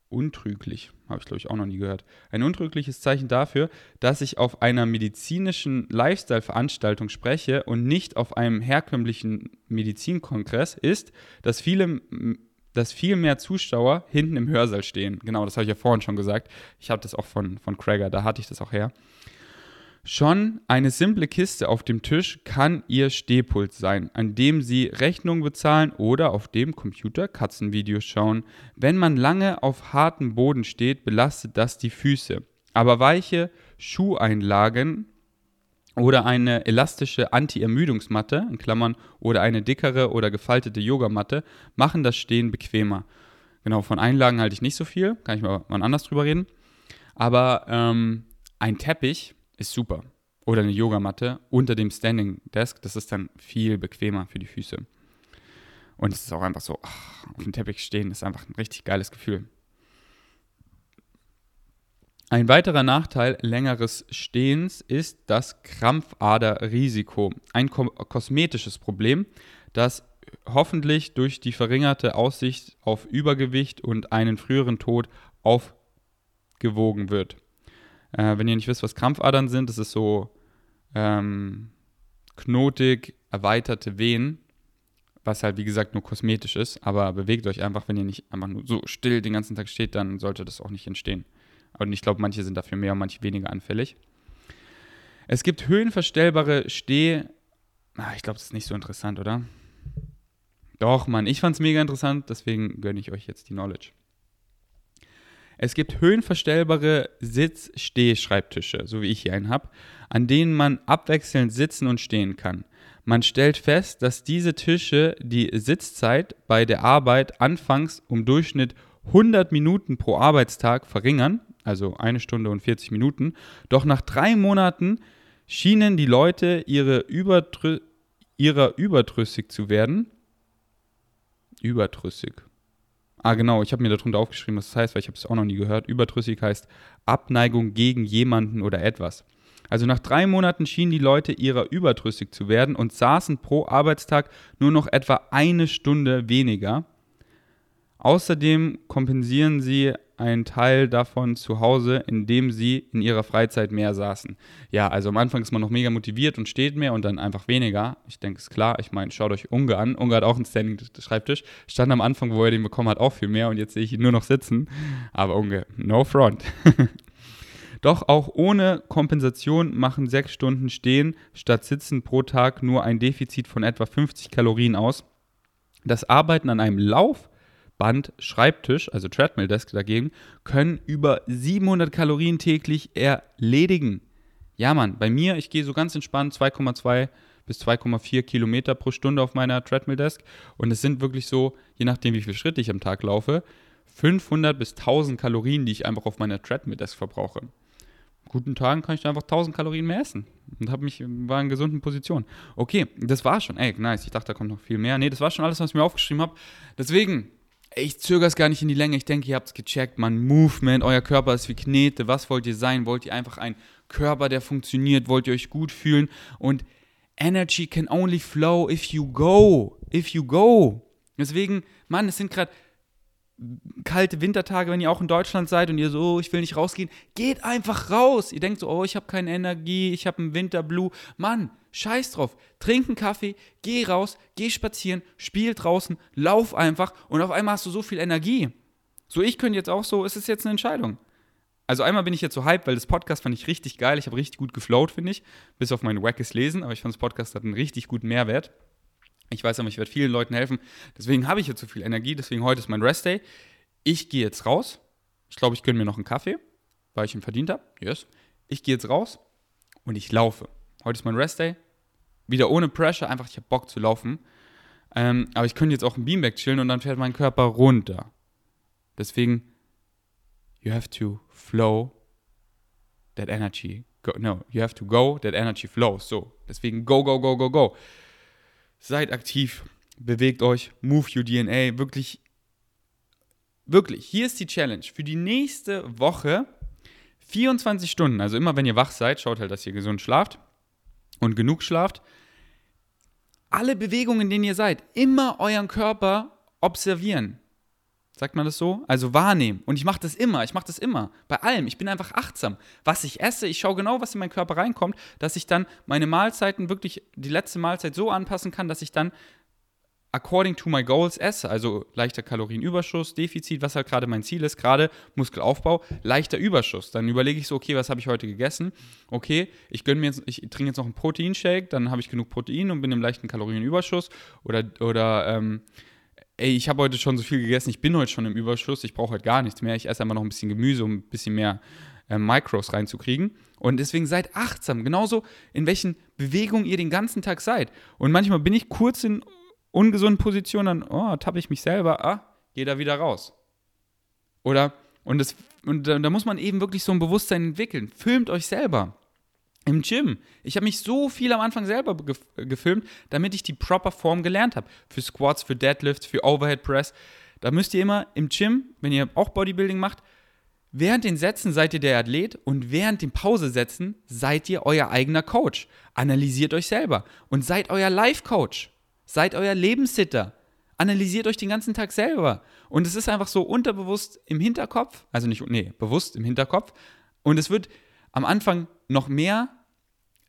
Speaker 1: untrüglich, habe ich glaube ich auch noch nie gehört, ein untrügliches Zeichen dafür, dass ich auf einer medizinischen Lifestyle-Veranstaltung spreche und nicht auf einem herkömmlichen Medizinkongress ist, dass viele dass viel mehr Zuschauer hinten im Hörsaal stehen. Genau, das habe ich ja vorhin schon gesagt. Ich habe das auch von, von Krager, da hatte ich das auch her. Schon eine simple Kiste auf dem Tisch kann Ihr Stehpult sein, an dem Sie Rechnungen bezahlen oder auf dem Computer Katzenvideos schauen. Wenn man lange auf hartem Boden steht, belastet das die Füße. Aber weiche Schuheinlagen oder eine elastische Anti-Ermüdungsmatte, in Klammern, oder eine dickere oder gefaltete Yogamatte machen das Stehen bequemer. Genau, von Einlagen halte ich nicht so viel, kann ich mal wann anders drüber reden. Aber ähm, ein Teppich ist super. Oder eine Yogamatte unter dem Standing Desk, das ist dann viel bequemer für die Füße. Und es ist auch einfach so, ach, auf dem Teppich stehen ist einfach ein richtig geiles Gefühl. Ein weiterer Nachteil längeres Stehens ist das Krampfaderrisiko, ein kosmetisches Problem, das hoffentlich durch die verringerte Aussicht auf Übergewicht und einen früheren Tod aufgewogen wird. Äh, wenn ihr nicht wisst, was Krampfadern sind, das ist so ähm, knotig erweiterte Venen, was halt wie gesagt nur kosmetisch ist, aber bewegt euch einfach, wenn ihr nicht einfach nur so still den ganzen Tag steht, dann sollte das auch nicht entstehen. Und ich glaube, manche sind dafür mehr und manche weniger anfällig. Es gibt höhenverstellbare Steh... Ah, ich glaube, das ist nicht so interessant, oder? Doch, Mann, ich fand es mega interessant, deswegen gönne ich euch jetzt die Knowledge. Es gibt höhenverstellbare Sitz-Steh-Schreibtische, so wie ich hier einen habe, an denen man abwechselnd sitzen und stehen kann. Man stellt fest, dass diese Tische die Sitzzeit bei der Arbeit anfangs um Durchschnitt 100 Minuten pro Arbeitstag verringern, also eine Stunde und 40 Minuten. Doch nach drei Monaten schienen die Leute ihre Überdrü ihrer überdrüssig zu werden. Überdrüssig. Ah, genau, ich habe mir darunter aufgeschrieben, was das heißt, weil ich habe es auch noch nie gehört. Überdrüssig heißt Abneigung gegen jemanden oder etwas. Also nach drei Monaten schienen die Leute ihrer überdrüssig zu werden und saßen pro Arbeitstag nur noch etwa eine Stunde weniger. Außerdem kompensieren sie einen Teil davon zu Hause, indem sie in ihrer Freizeit mehr saßen. Ja, also am Anfang ist man noch mega motiviert und steht mehr und dann einfach weniger. Ich denke, ist klar. Ich meine, schaut euch Unge an. Unge hat auch einen Standing-Schreibtisch. Stand am Anfang, wo er den bekommen hat, auch viel mehr und jetzt sehe ich ihn nur noch sitzen. Aber Unge, no front. [laughs] Doch auch ohne Kompensation machen sechs Stunden Stehen statt Sitzen pro Tag nur ein Defizit von etwa 50 Kalorien aus. Das Arbeiten an einem Lauf Band Schreibtisch, also Treadmill Desk dagegen, können über 700 Kalorien täglich erledigen. Ja, Mann, bei mir, ich gehe so ganz entspannt 2,2 bis 2,4 Kilometer pro Stunde auf meiner Treadmill Desk und es sind wirklich so, je nachdem wie viele Schritte ich am Tag laufe, 500 bis 1000 Kalorien, die ich einfach auf meiner Treadmill Desk verbrauche. Guten Tagen kann ich einfach 1000 Kalorien mehr essen und habe mich war in gesunden Position. Okay, das war schon. Ey, nice. Ich dachte, da kommt noch viel mehr. Nee, das war schon alles, was ich mir aufgeschrieben habe. Deswegen ich zögere es gar nicht in die Länge. Ich denke, ihr habt es gecheckt. Man, Movement, euer Körper ist wie Knete. Was wollt ihr sein? Wollt ihr einfach ein Körper, der funktioniert? Wollt ihr euch gut fühlen? Und Energy can only flow if you go. If you go. Deswegen, Mann, es sind gerade kalte Wintertage, wenn ihr auch in Deutschland seid und ihr so, oh, ich will nicht rausgehen, geht einfach raus. Ihr denkt so, oh, ich habe keine Energie, ich habe einen Winterblue. Mann, scheiß drauf. Trink einen Kaffee, geh raus, geh spazieren, spiel draußen, lauf einfach und auf einmal hast du so viel Energie. So, ich könnte jetzt auch so, es ist jetzt eine Entscheidung. Also einmal bin ich jetzt so hyped, weil das Podcast fand ich richtig geil. Ich habe richtig gut geflowt, finde ich. Bis auf mein wackes Lesen, aber ich fand das Podcast hat einen richtig guten Mehrwert. Ich weiß aber, ich werde vielen Leuten helfen. Deswegen habe ich jetzt so viel Energie. Deswegen heute ist mein Rest Day. Ich gehe jetzt raus. Ich glaube, ich gönne mir noch einen Kaffee, weil ich ihn verdient habe. Yes. Ich gehe jetzt raus und ich laufe. Heute ist mein Rest Day. Wieder ohne Pressure, einfach ich habe Bock zu laufen. Ähm, aber ich könnte jetzt auch ein Beanbag chillen und dann fährt mein Körper runter. Deswegen, you have to flow that energy. Go, no, you have to go, that energy flows. So, deswegen go, go, go, go, go. Seid aktiv, bewegt euch, move your DNA. Wirklich, wirklich, hier ist die Challenge. Für die nächste Woche 24 Stunden, also immer wenn ihr wach seid, schaut halt, dass ihr gesund schlaft und genug schlaft. Alle Bewegungen, in denen ihr seid, immer euren Körper observieren. Sagt man das so? Also wahrnehmen. Und ich mache das immer. Ich mache das immer. Bei allem. Ich bin einfach achtsam. Was ich esse, ich schaue genau, was in meinen Körper reinkommt, dass ich dann meine Mahlzeiten wirklich, die letzte Mahlzeit so anpassen kann, dass ich dann according to my goals esse. Also leichter Kalorienüberschuss, Defizit, was halt gerade mein Ziel ist. Gerade Muskelaufbau, leichter Überschuss. Dann überlege ich so, okay, was habe ich heute gegessen? Okay, ich gönne mir jetzt, ich trinke jetzt noch einen Proteinshake, dann habe ich genug Protein und bin im leichten Kalorienüberschuss. Oder, oder ähm, ey, ich habe heute schon so viel gegessen, ich bin heute schon im Überschuss, ich brauche heute gar nichts mehr, ich esse einfach noch ein bisschen Gemüse, um ein bisschen mehr äh, Micros reinzukriegen. Und deswegen seid achtsam, genauso in welchen Bewegungen ihr den ganzen Tag seid. Und manchmal bin ich kurz in ungesunden Positionen, dann oh, tappe ich mich selber, ah, gehe da wieder raus. Oder, und, das, und da, da muss man eben wirklich so ein Bewusstsein entwickeln. Filmt euch selber. Im Gym. Ich habe mich so viel am Anfang selber gef gefilmt, damit ich die proper Form gelernt habe. Für Squats, für Deadlifts, für Overhead Press. Da müsst ihr immer im Gym, wenn ihr auch Bodybuilding macht, während den Sätzen seid ihr der Athlet und während den Pausesätzen seid ihr euer eigener Coach. Analysiert euch selber und seid euer Life-Coach. Seid euer Lebenssitter. Analysiert euch den ganzen Tag selber. Und es ist einfach so unterbewusst im Hinterkopf, also nicht, nee, bewusst im Hinterkopf. Und es wird am Anfang noch mehr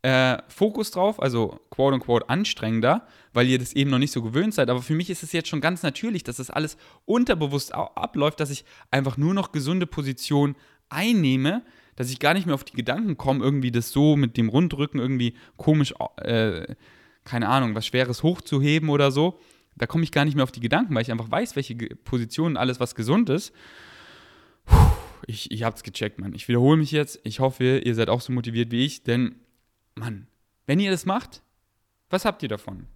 Speaker 1: äh, Fokus drauf, also quote unquote anstrengender, weil ihr das eben noch nicht so gewöhnt seid. Aber für mich ist es jetzt schon ganz natürlich, dass das alles unterbewusst abläuft, dass ich einfach nur noch gesunde Positionen einnehme, dass ich gar nicht mehr auf die Gedanken komme, irgendwie das so mit dem Rundrücken irgendwie komisch, äh, keine Ahnung, was Schweres hochzuheben oder so. Da komme ich gar nicht mehr auf die Gedanken, weil ich einfach weiß, welche Positionen alles, was gesund ist. Puh, ich, ich hab's gecheckt, Mann. Ich wiederhole mich jetzt. Ich hoffe, ihr seid auch so motiviert wie ich, denn, Mann, wenn ihr das macht, was habt ihr davon?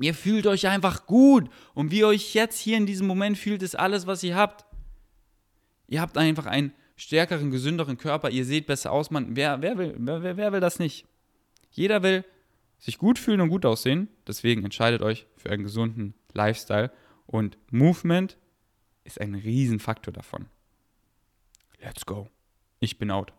Speaker 1: Ihr fühlt euch einfach gut. Und wie ihr euch jetzt hier in diesem Moment fühlt, ist alles, was ihr habt. Ihr habt einfach einen stärkeren, gesünderen Körper. Ihr seht besser aus, Mann. Wer, wer, will, wer, wer will das nicht? Jeder will sich gut fühlen und gut aussehen. Deswegen entscheidet euch für einen gesunden Lifestyle. Und Movement ist ein Riesenfaktor davon. Let's go. Ich bin out.